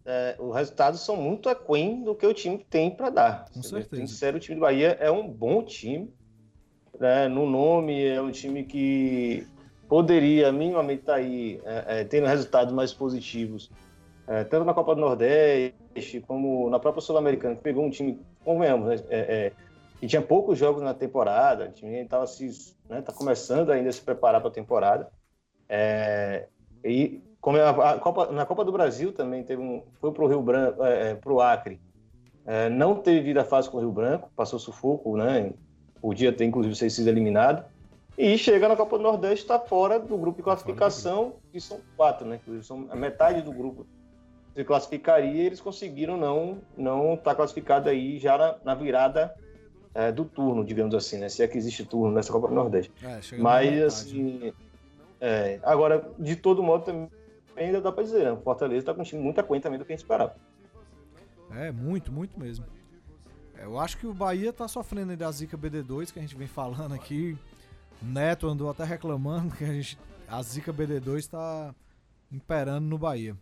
é, os resultados são muito aquém do que o time tem para dar. Com certeza. Sincero, o time do Bahia é um bom time. Né? No nome, é um time que poderia minimamente estar aí é, é, tendo resultados mais positivos, é, tanto na Copa do Nordeste como na própria Sul-Americana, que pegou um time, convenhamos, né? é, é, que tinha poucos jogos na temporada, o time estava se, né, tá começando ainda a se preparar para a temporada. É, e como a, a Copa, na Copa do Brasil também teve um, foi para o Rio Branco, é, para o Acre, é, não teve vida fácil com o Rio Branco, passou sufoco, né? Podia ter inclusive ser sido eliminado. E chega na Copa do Nordeste, está fora do grupo de classificação, que são quatro, né? Inclusive, são a metade do grupo se classificaria, e eles conseguiram não não estar classificado aí já na, na virada é, do turno, digamos assim, né? Se é que existe turno nessa Copa do Nordeste. É, Mas, assim, é, agora, de todo modo, também ainda dá pra dizer, né? O Fortaleza tá com um time muito aquém também do que a gente esperava. É, muito, muito mesmo. Eu acho que o Bahia tá sofrendo aí da zica BD2, que a gente vem falando aqui. Neto andou até reclamando que a, gente, a zica BD2 tá imperando no Bahia.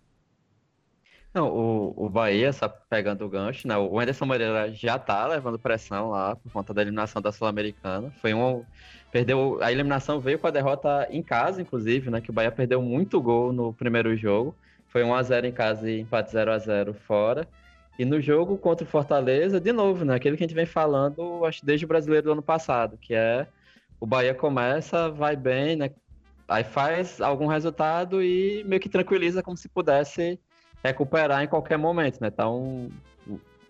Não, o, o Bahia, só pegando o gancho, né? O Anderson Moreira já tá levando pressão lá por conta da eliminação da Sul-Americana. Foi um. Perdeu. A eliminação veio com a derrota em casa, inclusive, né? Que o Bahia perdeu muito gol no primeiro jogo. Foi 1x0 em casa e empate 0x0 fora. E no jogo contra o Fortaleza, de novo, né? Aquele que a gente vem falando, acho, desde o brasileiro do ano passado, que é o Bahia começa, vai bem, né? Aí faz algum resultado e meio que tranquiliza como se pudesse recuperar em qualquer momento, né? Então,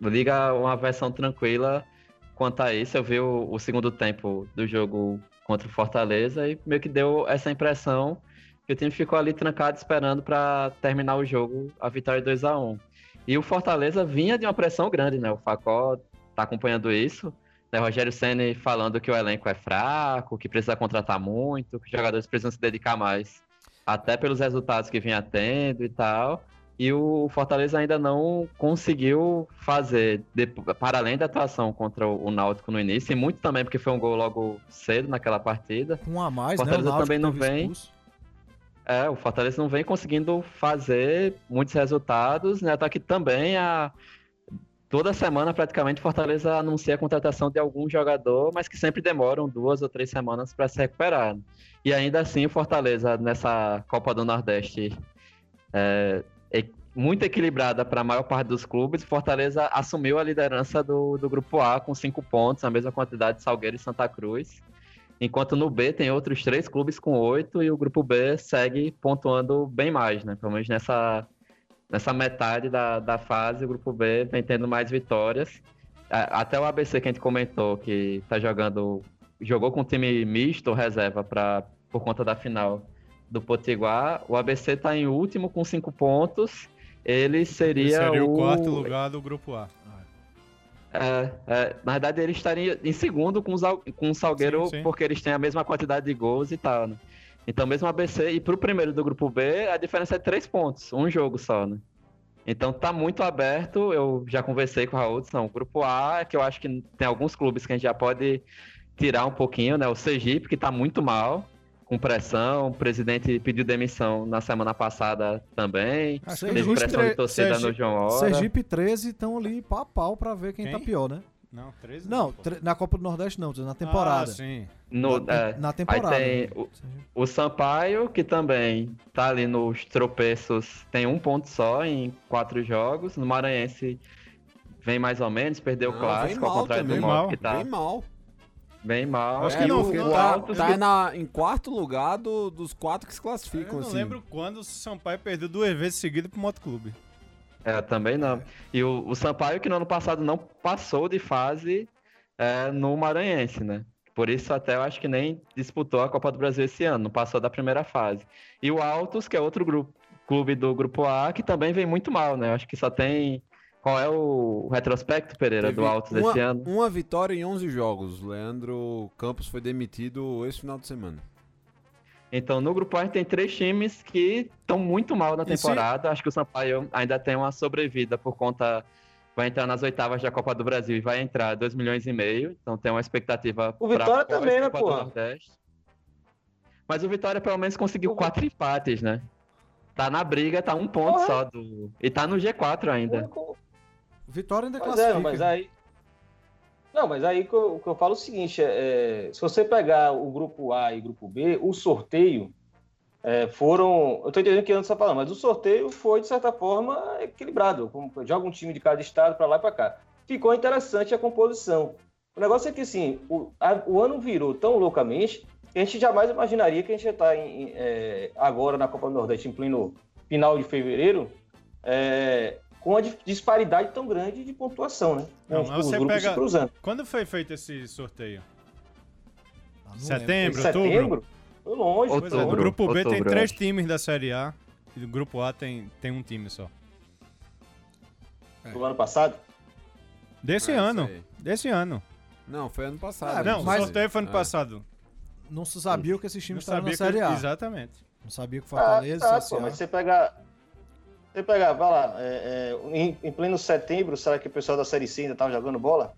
liga uma versão tranquila quanto a isso. Eu vi o, o, segundo tempo do jogo contra o Fortaleza e meio que deu essa impressão que o time ficou ali trancado esperando para terminar o jogo, a vitória 2 a 1 E o Fortaleza vinha de uma pressão grande, né? O Facó tá acompanhando isso. Né? Rogério Senna falando que o elenco é fraco, que precisa contratar muito, que os jogadores precisam se dedicar mais, até pelos resultados que vinha tendo e tal e o Fortaleza ainda não conseguiu fazer, de, para além da atuação contra o Náutico no início, e muito também porque foi um gol logo cedo naquela partida. Um a mais, Fortaleza né? O também não vem. Expulso. É, o Fortaleza não vem conseguindo fazer muitos resultados, né? Até que também a toda semana praticamente Fortaleza anuncia a contratação de algum jogador, mas que sempre demoram duas ou três semanas para se recuperar. E ainda assim o Fortaleza nessa Copa do Nordeste é, muito equilibrada para a maior parte dos clubes, Fortaleza assumiu a liderança do, do grupo A com cinco pontos, a mesma quantidade de Salgueiro e Santa Cruz. Enquanto no B tem outros três clubes com oito e o grupo B segue pontuando bem mais, né? Pelo menos nessa, nessa metade da, da fase, o grupo B vem tendo mais vitórias. Até o ABC que a gente comentou, que está jogando, jogou com um time misto, reserva, pra, por conta da final do Potiguar. O ABC está em último com cinco pontos. Ele seria, Ele seria o... o quarto lugar do grupo A. É, é, na verdade, ele estaria em segundo com, os, com o Salgueiro, Sim, sim. porque eles têm a mesma quantidade de gols e tal, né? Então, mesmo o ABC e pro primeiro do grupo B, a diferença é três pontos, um jogo só, né? Então tá muito aberto. Eu já conversei com o Raul, não, o grupo A, é que eu acho que tem alguns clubes que a gente já pode tirar um pouquinho, né? O Sergipe, que tá muito mal, com pressão, o presidente pediu demissão na semana passada também. Ah, Teve pressão de torcida no Sergipe- João Hora. Sergipe 13 estão ali pau a pau pra ver quem, Quem? tá pior, né? Não, 13 Não, tre- na Copa do Nordeste não, na temporada. Ah, sim. No, na, é, na temporada. Aí tem o, o Sampaio, que também tá ali nos tropeços, tem um ponto só em quatro jogos. No Maranhense vem mais ou menos, perdeu o Não, clássico, ao contrário também, do mal. Que tá Bem mal. Bem mal. Acho E que não, o, não o tá- Altos Tá que- na, em quarto lugar do- dos quatro que se Eu classificam, não assim. lembro quando o Sampaio perdeu duas vezes seguidas pro Motoclube. É, também não. E o, o Sampaio, que no ano passado não passou de fase é, no Maranhense, né? Por isso até eu acho que nem disputou a Copa do Brasil esse ano, não passou da primeira fase. E o Altos, que é outro grupo, clube do grupo A, que também vem muito mal, né? Eu acho que só tem. Qual é o retrospecto, Pereira, Teve do Altos uma, esse ano? Uma vitória em 11 jogos. Leandro Campos foi demitido esse final de semana. Então, no grupo A tem três times que estão muito mal na temporada. Acho que o Sampaio ainda tem uma sobrevida por conta. Vai entrar nas oitavas da Copa do Brasil e vai entrar 2 milhões e meio. Então tem uma expectativa. O Vitória também, né? Nordeste. Mas o Vitória pelo menos conseguiu quatro empates, né? Tá na briga, tá um ponto Porra. só do. E tá no G4 ainda. Único- Vitória ainda Mas classifica. é, mas aí. Não, mas aí que eu, que eu falo é o seguinte: é, se você pegar o grupo A e o grupo B, o sorteio é, foram. Eu tô entendendo que antes você tá falando, mas o sorteio foi, de certa forma, equilibrado. Como, joga um time de cada estado para lá e para cá. Ficou interessante a composição. O negócio é que, assim, o, a- o ano virou tão loucamente que a gente jamais imaginaria que a gente ia estar em- em, é, agora na Copa do Nordeste, em pleno final de fevereiro, é, com uma di- disparidade tão grande de pontuação, né? Não, Os- mas você pega- cruzando. Quando foi feito esse sorteio? Ah, Setembro, Em outubro? setembro? Foi longe, foi Pois é, longe. o grupo B tem outubro, três acho. times da Série A e o grupo A tem, tem um time só. Do ano passado? Desse É, ano. Desse ano. Não, foi ano passado. Ah, a Não, gente o mas- sorteio foi ano É. passado. Não se sabia que esses Não times estavam na. Série A. Exatamente. Não sabia que o Ah, Fortaleza tá, e pô, mas você pegar. Você pegar, vai lá, é, é, em, em pleno setembro, será que o pessoal da Série C ainda tava jogando bola?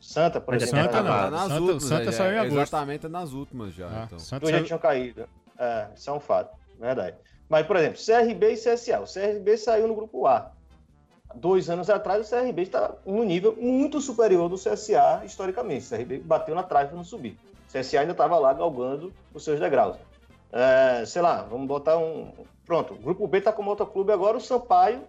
Santa, por exemplo. Santa tá não. Tá nas Santa- últimas, Santa saiu em é, agosto. Exatamente, nas últimas já. Ah, então. Santos Dois já saiu- tinham caído. É, isso é um fato, verdade. Mas, por exemplo, CRB e CSA. O CRB saiu no grupo A. Dois anos atrás, o CRB está no nível muito superior do CSA, historicamente. O CRB bateu na trave para não subir. O CSA ainda estava lá galgando os seus degraus. É, sei lá, vamos botar um. Pronto, o grupo B está como outro clube agora. O Sampaio,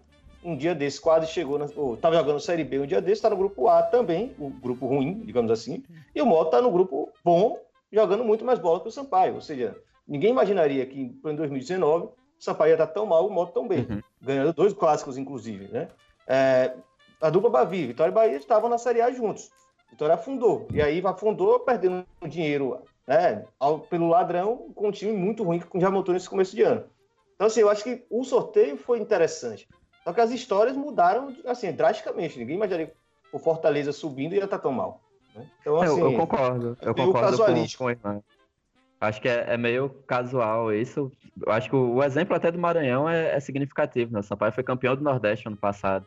um dia desse, quase chegou. Estava jogando Série B um dia desse, está no grupo A também, o grupo ruim, digamos assim. E o Moto está no grupo bom, jogando muito mais bola que o Sampaio. Ou seja, ninguém imaginaria que em 2019 o Sampaio ia estar tão mal, o Moto tão bem. Uhum. Ganhando dois clássicos, inclusive. Né? É, a dupla Bavi, Vitória e Bahia estavam na Série A juntos. Vitória afundou. E aí afundou perdendo dinheiro né, ao- pelo ladrão com um time muito ruim que já montou nesse começo de ano. Então, assim, eu acho que o sorteio foi interessante. Só que as histórias mudaram, assim, drasticamente. Ninguém imaginaria o Fortaleza subindo e ia estar tão mal. né? Então, Eu- assim, eu, concordo. Eu concordo com, o irmão. Acho que é, é meio casual isso. Eu acho que o, o exemplo até do Maranhão é, é significativo. Né? O Sampaio foi campeão do Nordeste ano passado.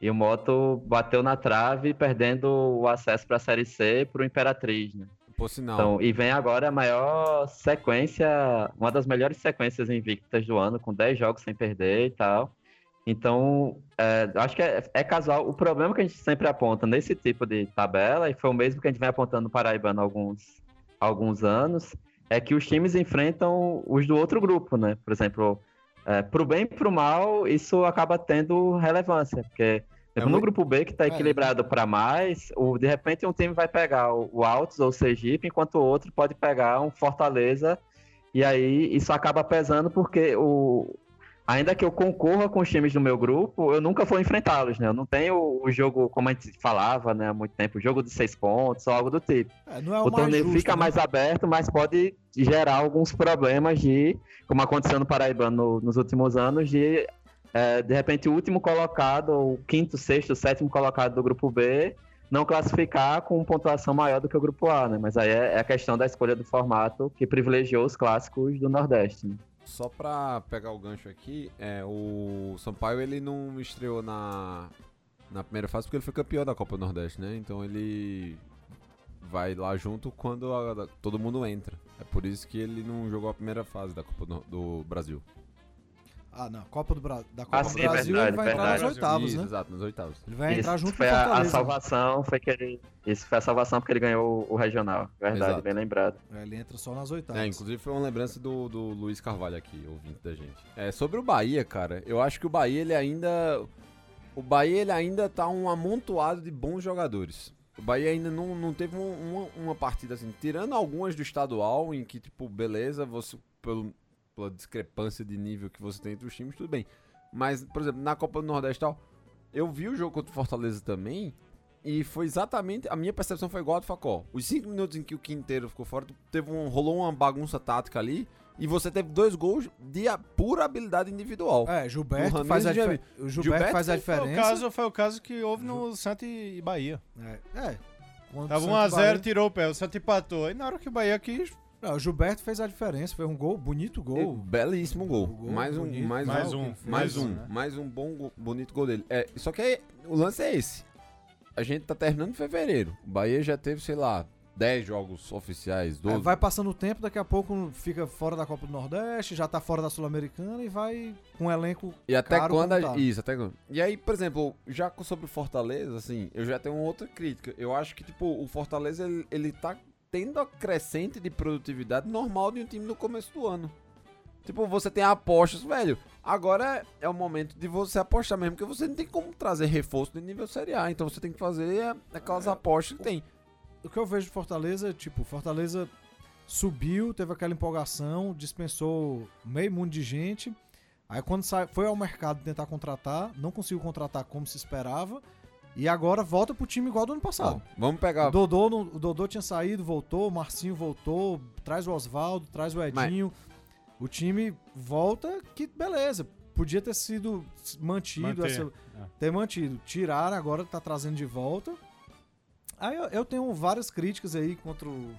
E o Moto bateu na trave, perdendo o acesso para a Série C para o Imperatriz. Né? Por sinal. Então, e vem agora a maior sequência, uma das melhores sequências invictas do ano, com 10 jogos sem perder e tal. Então, é, acho que é, é casual. O problema que a gente sempre aponta nesse tipo de tabela, e foi o mesmo que a gente vem apontando no Paraibano há alguns, alguns anos, é que os times enfrentam os do outro grupo, né? Por exemplo, é, pro bem e pro mal, isso acaba tendo relevância, porque É no muito- grupo B, que está equilibrado para mais, o, de repente um time vai pegar o, o Altos ou o Sergipe, enquanto o outro pode pegar um Fortaleza, e aí isso acaba pesando porque o, ainda que eu concorra com os times do meu grupo, eu nunca vou enfrentá-los, né? Eu não tenho o jogo, como a gente falava, né, há muito tempo, o jogo de seis pontos ou algo do tipo. É, é o torneio justo, fica né? mais aberto, mas pode gerar alguns problemas de, como aconteceu no Paraibano no- nos últimos anos, de é, de repente o último colocado, o quinto, sexto, sétimo colocado do grupo B, não classificar com pontuação maior do que o grupo A, né? Mas aí é, é a questão da escolha do formato que privilegiou os clássicos do Nordeste. né? Só pra pegar o gancho aqui, é, o Sampaio ele não estreou na, na primeira fase porque ele foi campeão da Copa do Nordeste, né? Então ele vai lá junto quando a- todo mundo entra. É por isso que ele não jogou a primeira fase da Copa do, do Brasil. Ah, não. Copa do Bra... da Copa Ah, do sim, Brasil verdade, ele vai entrar nas verdade. oitavas, Isso, né? Exato, nas oitavas. Ele vai entrar Isso junto com foi o a, a Fortaleza. salvação, foi que ele. Isso foi a salvação porque ele ganhou o, o regional. Verdade, Exato. bem lembrado. É, Ele entra só nas oitavas. É, inclusive foi uma lembrança do, do Luiz Carvalho aqui, ouvinte da gente. É, sobre o Bahia, cara, eu acho que o Bahia, ele ainda... O Bahia, ele ainda tá um amontoado de bons jogadores. O Bahia ainda não, não teve um- uma, uma partida assim, tirando algumas do estadual, em que, tipo, beleza, você, pelo, pela discrepância de nível que você tem entre os times, tudo bem. Mas, por exemplo, na Copa do Nordeste e tal, eu vi o jogo contra o Fortaleza também, e foi exatamente. A minha percepção foi igual a do Facó. Os cinco minutos em que o Quinteiro ficou fora, teve um, rolou uma bagunça tática ali. E você teve dois gols de a- pura habilidade individual. É, Gilberto O faz a Gilberto, Gilberto faz a foi- Foi o, diferença. caso, foi o caso que houve no Santa e Bahia. É, é. Tava o Santos 1x0, Bahia- tirou o pé, o Santa empatou. Aí na hora que o Bahia quis, Não, o Gilberto fez a diferença. Foi um gol, bonito gol. Belíssimo gol. Gol mais um, bonito. mais, Mais um, um, mais um, um, né? mais um bom, go- bonito gol dele. É, só que aí, o lance é esse. A gente tá terminando em fevereiro. O Bahia já teve, sei lá, 10 jogos oficiais, 12. É, vai passando o tempo, daqui a pouco fica fora da Copa do Nordeste, já tá fora da Sul-Americana e vai com um elenco. E até caro quando. a- tá. Isso, até quando. E aí, por exemplo, já sobre o Fortaleza, assim, eu já tenho outra crítica. Eu acho que, tipo, o Fortaleza, ele, ele tá tendo a crescente de produtividade normal de um time no começo do ano. Tipo, você tem apostas, velho. Agora é o momento de você apostar mesmo, porque você não tem como trazer reforço de nível Série A. Então você tem que fazer é, aquelas apostas que tem. O que eu vejo de Fortaleza, tipo, Fortaleza subiu, teve aquela empolgação, dispensou meio mundo de gente. Aí quando foi ao mercado tentar contratar, não conseguiu contratar como se esperava. E agora volta pro time igual do ano passado. Ó, vamos pegar. O Dodô, não- o Dodô tinha saído, voltou, o Marcinho voltou, traz o Oswaldo, traz o Edinho. O time volta que beleza. Podia ter sido mantido, essa- é. ter mantido. Tiraram, agora tá trazendo de volta. Aí eu, eu tenho várias críticas aí contra o-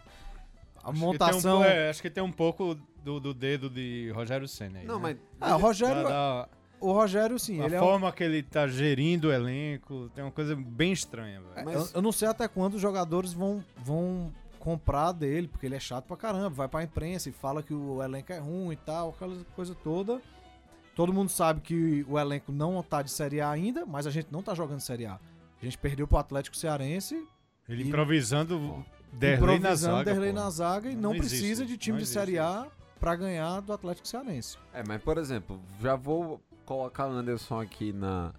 A Acho que tem um montação. é, acho que tem um pouco do, do dedo de Rogério Senna aí. Não, né? mas. Ah, o Rogério, Da- da- o Rogério, sim, a ele é um- forma que ele tá gerindo o elenco, tem uma coisa bem estranha, velho. Mas- Eu, eu não sei até quando os jogadores vão, vão comprar dele, porque ele é chato pra caramba. Vai pra imprensa e fala que o elenco é ruim e tal, aquela coisa toda. Todo mundo sabe que o elenco não tá de Série A ainda, mas a gente não tá jogando Série A. A gente perdeu pro Atlético Cearense, Ele E- improvisando Derlei na improvisando zaga. Derlei na zaga e Não não, existe precisa isso, de time de Série existe A pra ganhar do Atlético Cearense. É, mas por exemplo, já vou colocar o Anderson aqui na,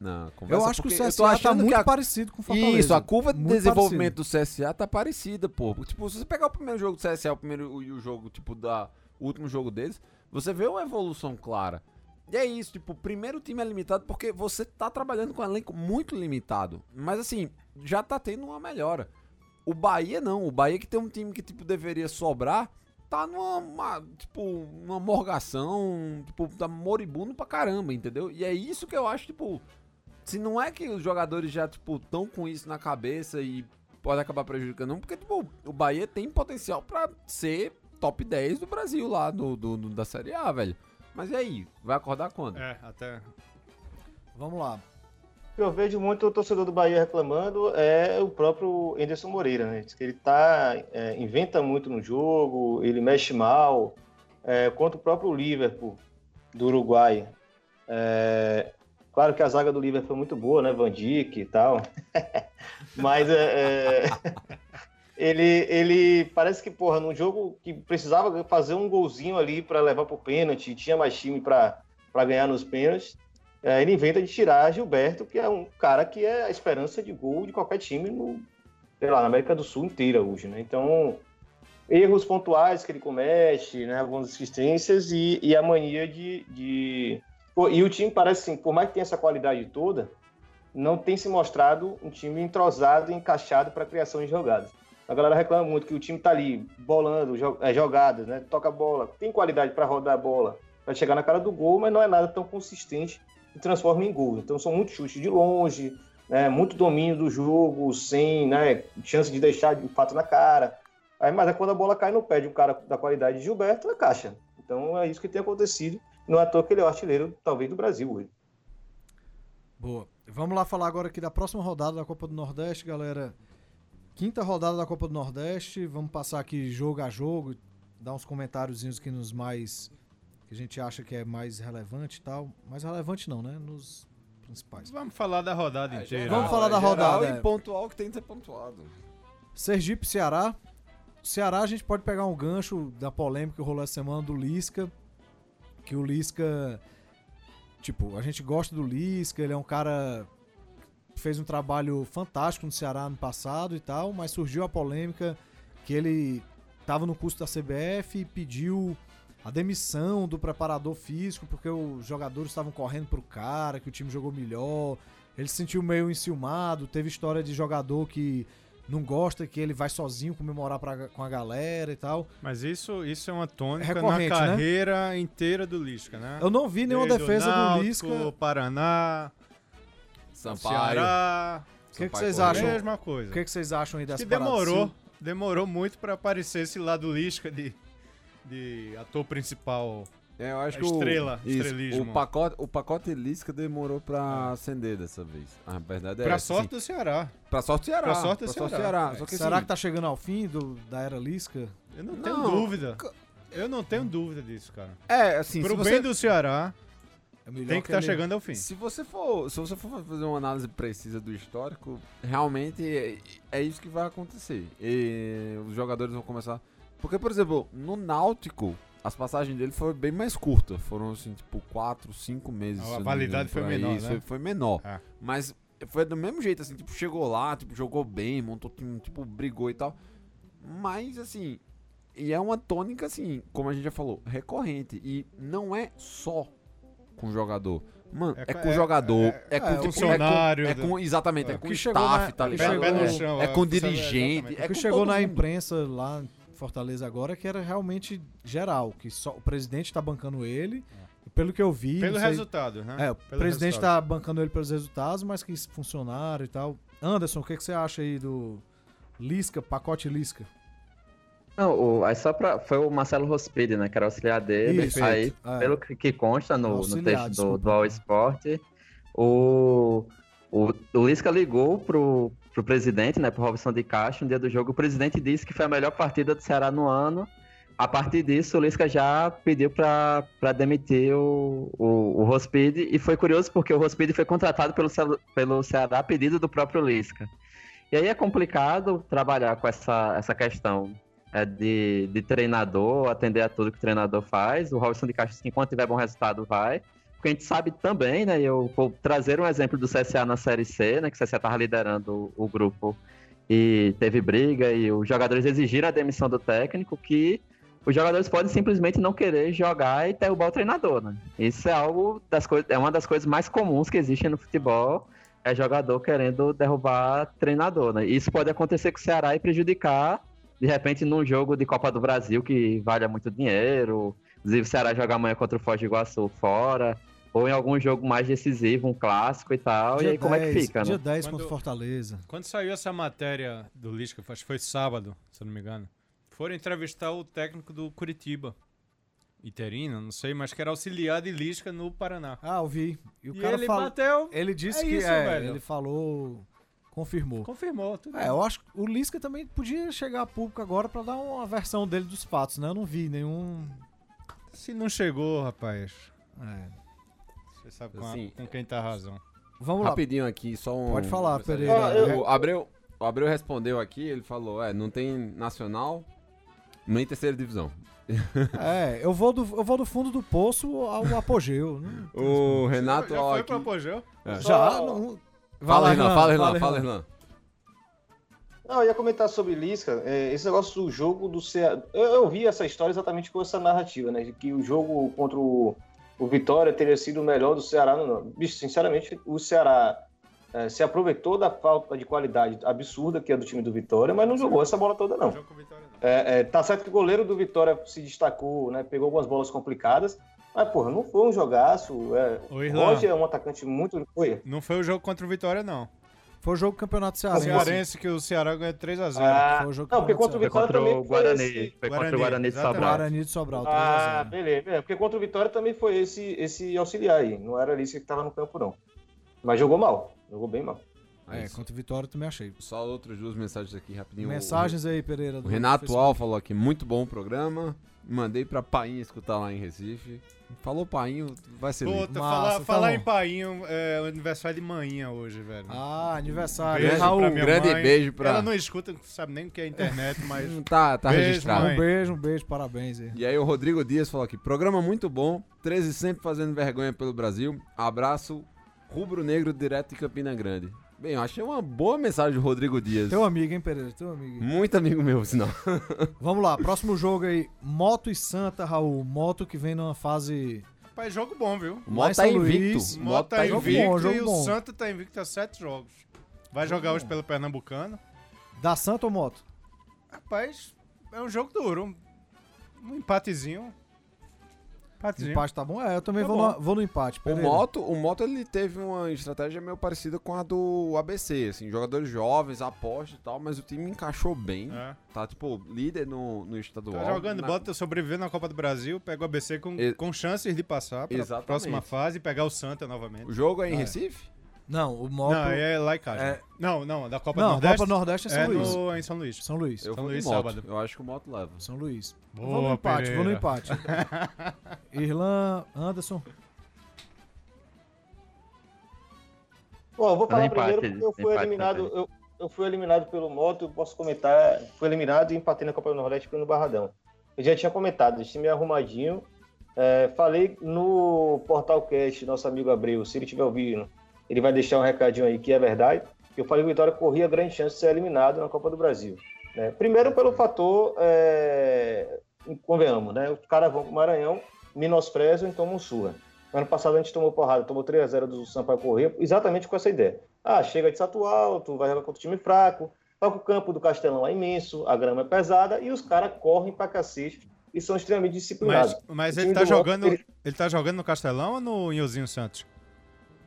na conversa. Eu acho que o CSA tá achando muito a- parecido com o Fortaleza. Isso, a curva de Muito desenvolvimento do CSA tá parecida, pô. Tipo, se você pegar o primeiro jogo do CSA, o primeiro e o jogo, tipo, da o último jogo deles, você vê uma evolução clara. E é isso, tipo, o primeiro time é limitado porque você tá trabalhando com um elenco muito limitado. Mas assim, já tá tendo uma melhora. O Bahia não, o Bahia que tem um time que, tipo, deveria sobrar, tá numa, uma, tipo, uma morgação, tipo, tá moribundo pra caramba, entendeu? E é isso que eu acho, tipo, se não é que os jogadores já, tipo, estão com isso na cabeça e pode acabar prejudicando, não, porque, tipo, o Bahia tem potencial pra ser top 10 do Brasil lá, do- da Série A, velho. Mas e aí? Vai acordar quando? É, até. Vamos lá. Eu vejo muito o torcedor do Bahia reclamando é o próprio Anderson Moreira, né? Ele tá, é, inventa muito no jogo, ele mexe mal, é, contra o próprio Liverpool do Uruguai. É, claro que a zaga do Liverpool foi muito boa, né? Van Dijk e tal. (laughs) Mas é, é, ele, ele parece que, porra, num jogo que precisava fazer um golzinho ali para levar pro pênalti, tinha mais time para ganhar nos pênaltis. É, ele inventa de tirar Gilberto, que é um cara que é a esperança de gol de qualquer time no, sei lá, na América do Sul inteira hoje, né? Então, erros pontuais que ele comete, né? Algumas assistências e, e a mania de, de... E o time parece assim, por mais que tenha essa qualidade toda, não tem se mostrado um time entrosado e encaixado para criação de jogadas. A galera reclama muito que o time tá ali bolando é, jogadas, né? Toca a bola, tem qualidade para rodar a bola, para chegar na cara do gol, mas não é nada tão consistente e transforma em gol. Então são muitos chutes de longe, né, muito domínio do jogo, sem né, chance de deixar de fato na cara. Aí, mas é quando a bola cai no pé de um cara da qualidade de Gilberto, é caixa. Então é isso que tem acontecido. Não é à toa que ele é o artilheiro, talvez, do Brasil hoje. Boa. Vamos lá falar agora aqui da próxima rodada da Copa do Nordeste, galera. Quinta rodada da Copa do Nordeste. Vamos passar aqui jogo a jogo, dar uns comentáriozinhos aqui nos mais que a gente acha que é mais relevante e tal. Mais relevante não, né? Nos principais. Vamos falar da rodada É, inteira. Vamos falar da geral rodada, E é. pontual que tem que ser pontuado. Sergipe, Ceará. Ceará a gente pode pegar um gancho da polêmica que rolou essa semana do Lisca. Que o Lisca. Tipo, a gente gosta do Lisca, ele é um cara que fez um trabalho fantástico no Ceará no passado e tal, mas surgiu a polêmica que ele estava no curso da CBF e pediu a demissão do preparador físico porque os jogadores estavam correndo pro cara, que o time jogou melhor. Ele se sentiu meio enciumado, teve história de jogador que não gosta que ele vai sozinho comemorar pra, com a galera e tal. Mas isso, isso é uma tônica Recorrente, na né? carreira inteira do Lisca, né? Eu não vi nenhuma Desde defesa do Náutico, Lisca. Paraná, Sampaio. Ceará, O que, que vocês acham? mesma coisa. O que, que vocês acham aí dessa que demorou, demorou muito pra aparecer esse lado Lisca de, de ator principal. É, eu acho que o- estrela, isso, estrelismo. o pacote, o pacote Lisca demorou pra acender dessa vez. A verdade é pra essa, sorte assim. do Ceará. Pra sorte do Ceará. pra sorte do Ceará. Só que, Será assim, que tá chegando ao fim do, da era Lisca? Eu não tenho Não, dúvida. ca- Eu não tenho dúvida disso, cara. É, assim, Pro se bem você, do Ceará, É tem que estar ele- chegando ao fim. se você for, se você for fazer uma análise precisa do histórico, realmente é, é isso que vai acontecer. E os jogadores vão começar, porque por exemplo, no Náutico as passagens dele foram bem mais curtas, foram assim, tipo 4, 5 meses. A validade foi menor, Isso né? Foi, menor. É. Mas foi do mesmo jeito, assim, tipo, chegou lá, tipo, jogou bem, montou time, tipo, brigou e tal. Mas, assim, e é uma tônica, assim, como a gente já falou, recorrente. E não é só com o jogador. Mano, É é, co- com o é- jogador, é- é, com é, tipo, funcionário É com, exatamente, é, É, com o staff, na- tá ligado? chegou- É- chão, é com funciona- dirigente, é o que com chegou todo na mundo. imprensa lá Fortaleza agora que era realmente geral, que só o presidente tá bancando ele. E pelo que eu vi, Pelo sei- resultado, né? É, o Pelo presidente resultado. tá bancando ele pelos resultados, mas que funcionário e tal. Anderson, o que, que você acha aí do Lisca, pacote Lisca? Não, o, aí só pra, foi o Marcelo Rospide, né? Que era auxiliar dele. Isso, aí, é. pelo que, que consta no, no texto do, do All Sport, o, o, o Lisca ligou pro, pro presidente, né? Pro Robson de Castro, no dia do jogo. O presidente disse que foi a melhor partida do Ceará no ano. A partir disso, o Lisca já pediu pra demitir o, o, Rospide. E foi curioso porque o Rospide foi contratado pelo, pelo Ceará a pedido do próprio Lisca. E aí é complicado trabalhar com essa, essa questão é, de, de treinador, atender a tudo que o treinador faz. O Robson de Castro, enquanto tiver bom resultado, vai. Porque a gente sabe também, né? Eu vou trazer um exemplo do CSA na Série C, né? Que o CSA estava liderando o, grupo e teve briga e os jogadores exigiram a demissão do técnico que os jogadores podem simplesmente não querer jogar e derrubar o treinador, né? Isso é algo das coisas, é uma das coisas mais comuns que existem no futebol, é jogador querendo derrubar treinador, né? Isso pode acontecer com o Ceará e prejudicar, de repente, num jogo de Copa do Brasil que vale muito dinheiro, inclusive o Ceará joga amanhã contra o Foz do Iguaçu fora, ou em algum jogo mais decisivo, um clássico e tal, e aí como é que fica, Dia né? 10 Quando- contra Fortaleza. Quando saiu essa matéria do Lisca, acho que foi sábado, se eu não me engano, foram entrevistar o técnico do Curitiba. Interino, não sei, mas que era auxiliar de Lisca no Paraná. Ah, eu vi. E o E cara ele fala... bateu, Ele disse É que isso, é, velho. ele falou, confirmou. confirmou. Tudo É, eu acho que o Lisca também podia chegar a público agora pra dar uma versão dele dos fatos, né? Eu não vi nenhum. Se não chegou, rapaz, É. você sabe com, a- Assim, com quem tá a razão. Vamos lá. Rapidinho aqui, só um. Pode falar. Pereira. Ah, eu- O Abreu, o Abreu respondeu aqui, ele falou: é, não tem nacional, nem terceira divisão. (laughs) É, eu vou do, eu vou do fundo do poço ao apogeu. né? O Renato, Já ó, foi aqui, pro apogeu? É. Já, Só- não... Fala, Renan, fala, Renan, Renan. fala, Renan. Não, eu ia comentar sobre Lisca, é, esse negócio do jogo do Ceará. Eu, eu vi essa história exatamente com essa narrativa, né? De que o jogo contra o, o Vitória teria sido o melhor do Ceará. Não. Bicho, sinceramente, o Ceará é, se aproveitou da falta de qualidade absurda que é do time do Vitória, mas não jogou essa bola toda, não. Jogo com vitória, não. É, é, tá certo que o goleiro do Vitória se destacou, né? Pegou algumas bolas complicadas, mas, porra, não foi um jogaço. É, o. Roger é um atacante muito. Foi. Não foi o jogo contra o Vitória, não. Foi o jogo do Campeonato O Cearense. Cearense que o Ceará ganhou 3x0. Ah, Foi o jogo não, porque que contra o Foi Vitória contra também o foi Guarani, esse- foi contra Guarani, o Guarani de. Sobral. Guarani de Sobral, 3 Ah, a 0. beleza. É, porque contra o Vitória também foi esse, esse auxiliar aí. Não era ali que estava no campo, não. Mas jogou mal. Jogou bem mal. É, isso. contra o Vitória eu também achei. Só outras duas mensagens aqui rapidinho. Mensagens aí, Pereira. O, do o Renato. Al falou aqui, muito bom o programa. Mandei pra Painha escutar lá em Recife. Falou Painho, vai ser lindo. Puta, Massa, falar, tá falar bom. em Painho, é o aniversário de manhã hoje, velho. Ah, aniversário. Beijo Raul, pra minha grande mãe. beijo pra- Ela não escuta, não sabe nem o que é internet, (laughs) mas. Hum, Tá, tá Beijo, registrado. mãe. um beijo, um beijo, parabéns aí. E aí o Rodrigo Dias falou aqui, programa muito bom, 13 sempre fazendo vergonha pelo Brasil. Abraço rubro-negro direto de Campina Grande. Bem, eu achei uma boa mensagem do Rodrigo Dias. Teu amigo, hein, Pereira? Teu amigo. Muito amigo meu, sinal. (laughs) Vamos lá, próximo jogo aí. Moto e Santa, Raul. Moto que vem numa fase. Rapaz, jogo bom, viu? O Moto tá invicto. O O Moto Moto tá tá jogo invicto bom, jogo e o bom. Santa tá invicto a sete jogos. Vai jogar hoje pelo Pernambucano. Da Santa ou Moto? Rapaz, é um jogo duro. Um empatezinho. Empatezinho. Empate tá bom? É, eu também Tá vou, no, vou no empate. O. Moto, o Moto ele teve uma estratégia meio parecida com a do ABC, assim, jogadores jovens, aposta e tal, mas o time encaixou bem. É. Tá, tipo, líder no, no estadual. Tá jogando, Na- bota sobreviver na Copa do Brasil, pega o ABC com, E- com chances de passar pra Exatamente. próxima fase e pegar o Santa novamente. O jogo é em Ah, é. Não, o Moto. Não, é lá em casa. É- Não, não, da Copa Não, do Nordeste. Copa Nordeste é São é Luís. no- em São Luís. São Luís. Eu São Luís, moto. sábado. Eu acho que o Moto leva. São Luís. Boa, vou no empate, vou no empate. (laughs) Irlan, Anderson. Bom, eu vou falar empate, primeiro porque eu fui empate eliminado. Eu, eu fui eliminado pelo Moto, eu posso comentar. Fui eliminado e empatei na Copa do Nordeste pelo Barradão. Eu já tinha comentado, esse time é arrumadinho. É, falei no Portal Cast, nosso amigo Abreu, se ele estiver ouvindo, ele vai deixar um recadinho aí que é verdade. Eu falei que o Vitória corria grande chance de ser eliminado na Copa do Brasil. né? Primeiro pelo fator, é, convenhamos, né? Os caras vão pro Maranhão, menosprezam e tomam surra. Ano passado a gente tomou porrada, tomou 3x0 do Sampaio Corrêa, exatamente com essa ideia. Ah, chega de salto alto, vai jogar contra o time fraco, só que o campo do Castelão é imenso, a grama é pesada e os caras correm pra cacete e são extremamente disciplinados. Mas, mas O ele tá jogando. ele- Ele tá jogando no Castelão ou no Inhozinho Santos?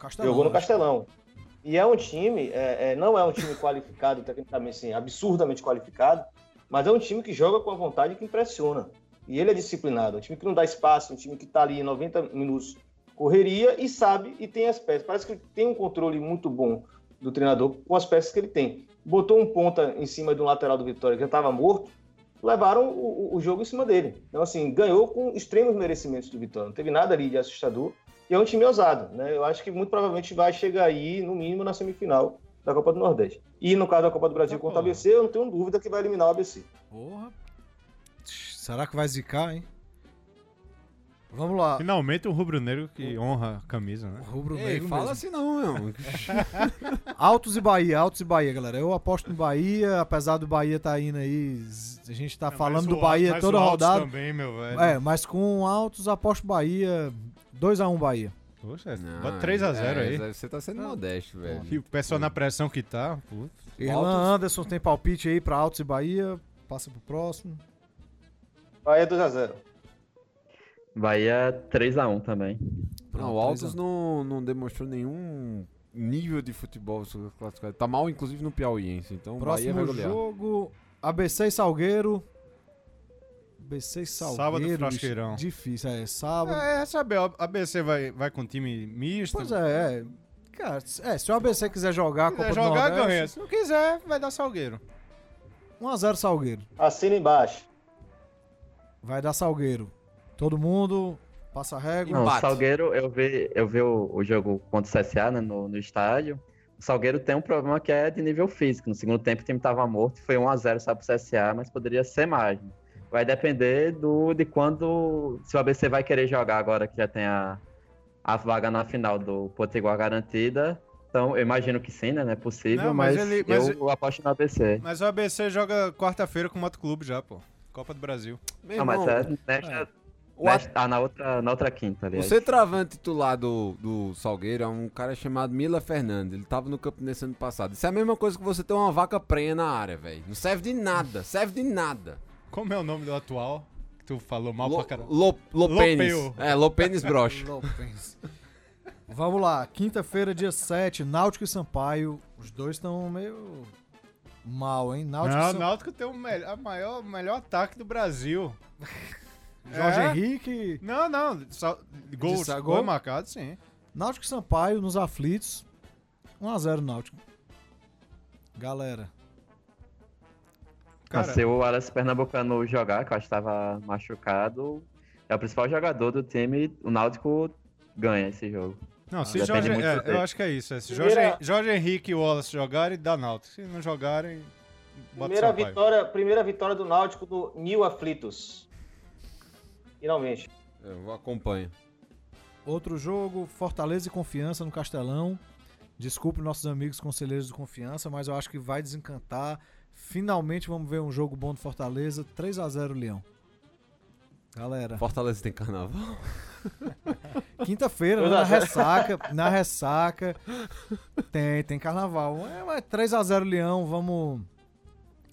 Castelão. Jogou no acho. Castelão. E é um time, é, é, não é um time qualificado, tecnicamente assim, absurdamente qualificado, Mas é um time que joga com a vontade que impressiona. E ele é disciplinado. É um time que não dá espaço, um time que está ali em 90 minutos correria e sabe e tem as peças. Parece que ele tem um controle muito bom do treinador com as peças que ele tem. Botou um ponta em cima de um lateral do Vitória que já estava morto, levaram o, o jogo em cima dele. Então, assim, ganhou com extremos merecimentos do Vitória. Não teve nada ali de assustador. E é um time ousado, né? Eu acho que muito provavelmente vai chegar aí, no mínimo, na semifinal da Copa do Nordeste. E no caso da Copa do Brasil Tá contra o. ABC, eu não tenho dúvida que vai eliminar o ABC. Porra. Será que vai zicar, hein? Vamos lá. Finalmente um rubro-negro que honra a camisa, né? Rubro Ei, negro fala mesmo. assim não, meu. (laughs) Altos e Bahia, Altos e Bahia, galera. Eu aposto no Bahia, apesar do Bahia tá indo aí. A gente tá falando do Bahia toda rodada. também, meu velho. É, mas com Altos, aposto Bahia. 2x1 Bahia. Poxa, Não, bota 3x0 é, aí. Você tá sendo modesto, velho. E o pessoal na pressão que tá, putz. Irlan Anderson tem palpite aí pra Altos e Bahia. Passa pro próximo. Bahia 2x0. Bahia 3x1 também. Não, o Altos não, não demonstrou nenhum nível de futebol classificado. Tá mal, inclusive, no Piauiense. Então o Bahia vai Próximo golear. jogo, ABC e Salgueiro. ABC e Salgueiro. Sábado, Frasqueirão. Difícil, é sábado. É, saber, a ABC vai, vai com time misto. Pois é, é. Cara, é, se o ABC quiser jogar a Se Copa quiser do jogar, Nordeste, ganha. Se não quiser, vai dar Salgueiro. 1x0 Salgueiro. Assina embaixo. Vai dar Salgueiro. Todo mundo passa a régua. Não, Empate. Salgueiro, eu vi, eu vi o, o jogo contra o CSA né, no, no estádio. O Salgueiro tem um problema que é de nível físico. No segundo tempo o time estava morto, foi 1x0 só pro CSA, mas poderia ser mais. né? Vai depender do, de quando. Se o ABC vai querer jogar agora que já tem a, a vaga na final do Potiguar garantida. Então, eu imagino que sim, né? Não é possível, Não, mas mas, ele- mas eu aposto no ABC. Mas o ABC joga quarta-feira com o Moto Clube já, pô. Copa do Brasil. Meu Não, mas irmão, é nesta, o nesta- ah, na outra, na outra quinta, O aliás. centroavante titular do, do Salgueiro é um cara chamado Mila Fernandes. Ele tava no Campinense ano passado. Isso é a mesma coisa que você ter uma vaca prenha na área, velho. Não serve de nada, serve de nada. Como é o nome do atual? Que tu falou mal Lo, pra caramba. Lo- Lopenis. Lopeu. É, Lopenis Broche. (laughs) Lopes. Vamos lá, quinta-feira, dia 7, Náutico e Sampaio. Os dois estão meio mal, hein? Náutico Não, e o Sam- Náutico tem o melhor, maior, melhor ataque do Brasil. (laughs) Jorge É? Henrique. Não, não. Só, gols, gol? marcado, sim. Náutico e Sampaio nos aflitos. 1x0 Náutico. Galera. Cara, se o Wallace Pernambucano jogar, que eu acho que estava machucado, é o principal jogador do time, o Náutico ganha esse jogo. não, se depende Jorge, é, eu acho que é isso. É, se Primeira- Jorge, Jorge Henrique e Wallace jogarem, dá Náutico. Se não jogarem, bota Primeira vitória, primeira vitória do Náutico do Nil Aflitos. Finalmente. Eu acompanho. Outro jogo, Fortaleza e Confiança no Castelão. Desculpe nossos amigos conselheiros do Confiança, mas eu acho que vai desencantar. Finalmente vamos ver um jogo bom do Fortaleza. 3x0 Leão. Galera, Fortaleza tem carnaval. (laughs) quinta-feira, né, na ressaca, na ressaca, tem, tem carnaval. É, mas 3x0 Leão, vamos...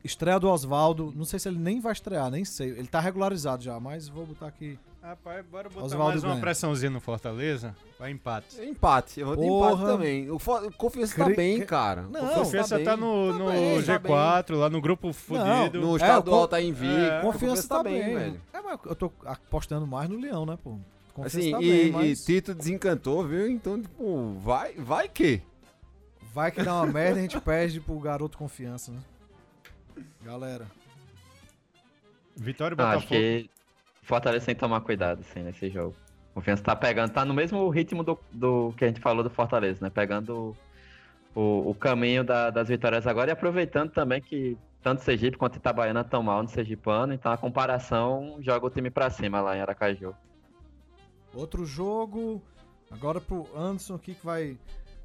Estreia do Oswaldo, não sei se ele nem vai estrear, nem sei. Ele tá regularizado já, mas vou botar aqui. Rapaz, bora botar Oswaldo mais uma ganha. pressãozinha no Fortaleza. Vai empate. Empate. Eu vou de Porra. empate também. O, Fo- o Confiança tá Cri- bem, cri- cara. Não, Confiança Confiança bem. tá no, no bem, tá G4, lá no grupo fudido. No É, estadual o- tá invicto. é, Confiança, tá, bem, velho. É, mas eu tô apostando mais no Leão, né, pô? Confiança Assim, tá e, bem, e mas Tito desencantou, viu? Então, tipo, vai, vai que? vai que dá uma merda e a gente perde pro garoto confiança, né? Galera, Vitória e Ah, acho Botafogo. que Fortaleza tem que tomar cuidado, assim, nesse jogo. Confiança tá pegando, tá no mesmo ritmo do, do que a gente falou do Fortaleza, né? Pegando o, o caminho da- das vitórias agora e aproveitando também que tanto Sergipe quanto Itabaiana estão mal no Sergipano, então a comparação joga o time pra cima lá em Aracaju. outro jogo. Agora pro Anderson aqui que vai.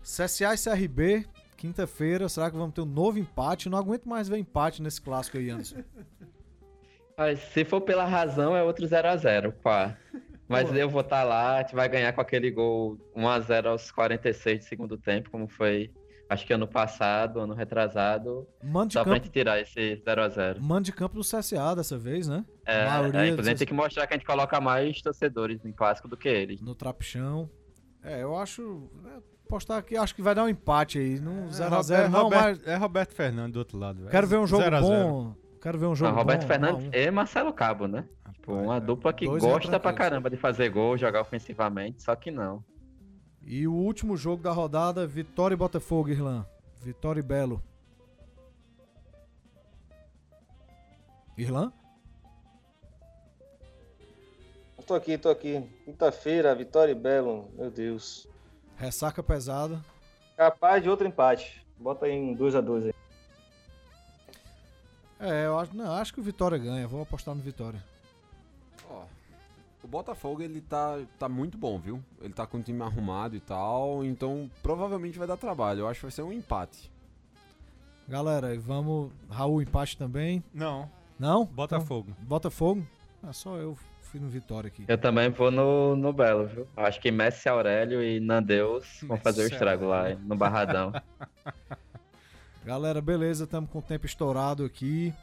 CSA e CRB, quinta-feira. Será que vamos ter um novo empate? Não aguento mais ver empate nesse clássico aí, Anderson. (laughs) Mas se for pela razão, é outro 0x0, pá. Mas Pô. eu vou estar lá, a gente vai ganhar com aquele gol 1x0 aos 46 do segundo tempo, como foi, acho que ano passado, ano retrasado. Mando de Só pra campo. gente tirar esse 0x0. Mando de campo do CSA dessa vez, né? É, A é, inclusive CSA. tem que mostrar que a gente coloca mais torcedores em clássico do que eles. No trapichão. É, eu acho. é, Postar aqui, acho que vai dar um empate aí. Não 0x0, é, não, Roberto, mas. é Roberto Fernandes do outro lado. Quero ver um jogo 0 a 0. bom. Quero ver um Não, jogo Roberto bom, Fernandes e Marcelo Cabo, né? Tipo, uma dupla que é gosta pra tranquilos. caramba de fazer gol, jogar ofensivamente, só que não. E o último jogo da rodada, Vitória e Botafogo, Irlan. Vitória e Belo. Irlan? Tô aqui, tô aqui. Quinta-feira, Vitória e Belo. Meu Deus. Ressaca pesada. Capaz de outro empate. Bota aí um 2x2 aí. É, eu acho, não, acho que o Vitória ganha. Vou apostar no Vitória. Ó, o Botafogo ele tá, tá muito bom, viu? Ele tá com o time arrumado e tal, então provavelmente vai dar trabalho. Eu acho que vai ser um empate. Galera, e vamos. Raul, empate também. Não, Não? Botafogo. Então, Botafogo? Ah, só eu fui no Vitória aqui. Eu também vou no, no Belo, viu? Acho que Messi Aurélio e Nandeus vão fazer o estrago lá no Barradão. (laughs) Galera, beleza, estamos com o tempo estourado aqui.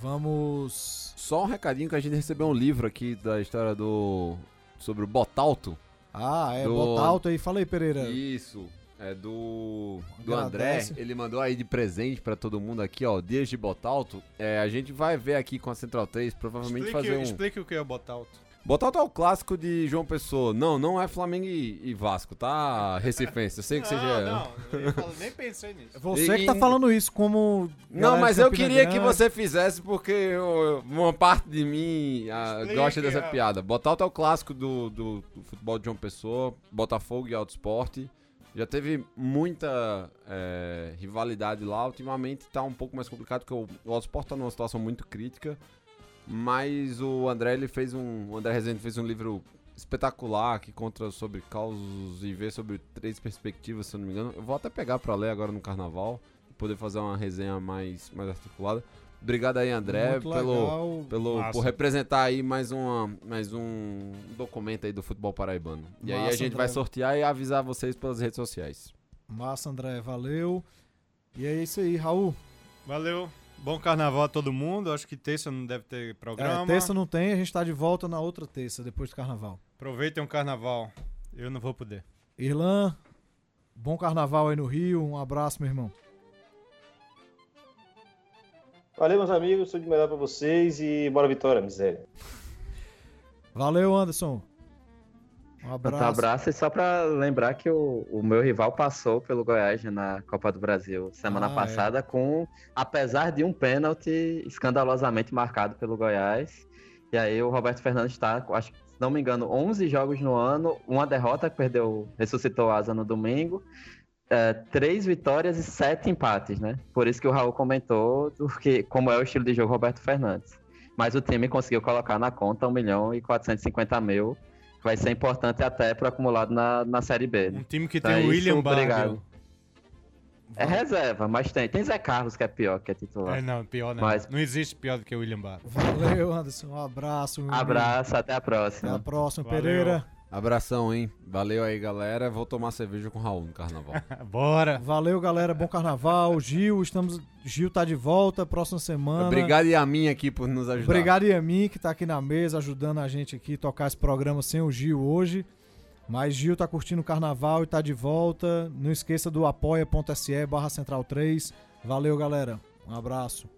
Vamos. Só um recadinho que a gente recebeu um livro aqui da história do. sobre o Botalto. Ah, é, Do- bota alto aí. Fala aí, Pereira. Isso. É do. Do André. Ele mandou aí de presente pra todo mundo aqui, ó. Dias de Botalto. É, a gente vai ver aqui com a Central 3, provavelmente Explique, fazer um. explique o que é o Botalto. Botalto é o clássico de João Pessoa. Não, não é Flamengo e, e Vasco, tá? Recifense. Eu sei que seja. Não, não, eu falo- nem pensei nisso. Você E- que tá falando isso como. Não, mas de eu queria que Grande. você fizesse porque eu- uma parte de mim ah, Explique, gosta dessa ah. piada. Botalto é o clássico do, do, do futebol de João Pessoa, Botafogo e Alto Esporte. Já teve muita é, rivalidade lá. Ultimamente tá um pouco mais complicado porque o, o Alto Esporte tá numa situação muito crítica. Mas o André ele fez um. O André Rezende fez um livro espetacular que conta sobre causos e vê sobre três perspectivas, se eu não me engano. Eu vou até pegar pra ler agora no carnaval e poder fazer uma resenha mais, mais articulada. Obrigado aí, André, Muito pelo, legal. pelo Massa. por representar aí mais uma mais um documento aí do futebol paraibano. E aí a Massa, gente vai André. sortear e avisar vocês pelas redes sociais. Massa, André, valeu. E é isso aí, Raul. Valeu. Bom carnaval a todo mundo. Acho que terça não deve ter programa. É, terça não tem, a gente tá de volta na outra terça, depois do carnaval. Aproveitem o carnaval. Eu não vou poder. Irlan, bom carnaval aí no Rio. Um abraço, meu irmão. Valeu, meus amigos. Tudo de melhor pra vocês e bora Vitória, miséria. Valeu, Anderson. Um Um abraço. abraço e só pra lembrar que o, o meu rival passou pelo Goiás na Copa do Brasil semana Ah, é. passada com, apesar de um pênalti escandalosamente marcado pelo Goiás. E aí o Roberto Fernandes está, acho que, se não me engano, 11 jogos no ano, uma derrota, que perdeu, ressuscitou asa no domingo, é, três vitórias e sete empates, né? Por isso que o Raul comentou do que, como é o estilo de jogo Roberto Fernandes. Mas o time conseguiu colocar na conta 1 milhão e 450 mil, vai ser importante até para acumulado na, na Série B. né? Um time que Então tem é o isso, William obrigado. Barrio. É reserva, mas tem. Tem Zé Carlos que é pior, que é titular. É, não, pior não. Mas- Não existe pior do que o William Barrio. Valeu, Anderson. Um abraço. meu amigo. Abraço, até a Até próxima. a próxima, Valeu. Pereira. Abração, hein? Valeu aí, galera. Vou tomar cerveja com o Raul no carnaval. (laughs) Bora. Valeu, galera. Bom carnaval. Gil, estamos. Gil tá de volta próxima semana. Obrigado e a mim aqui por nos ajudar. Obrigado e a mim que tá aqui na mesa ajudando a gente aqui tocar esse programa sem o Gil hoje. Mas Gil tá curtindo o carnaval e tá de volta. Não esqueça do apoia.se barra central 3. Valeu, galera. Um abraço.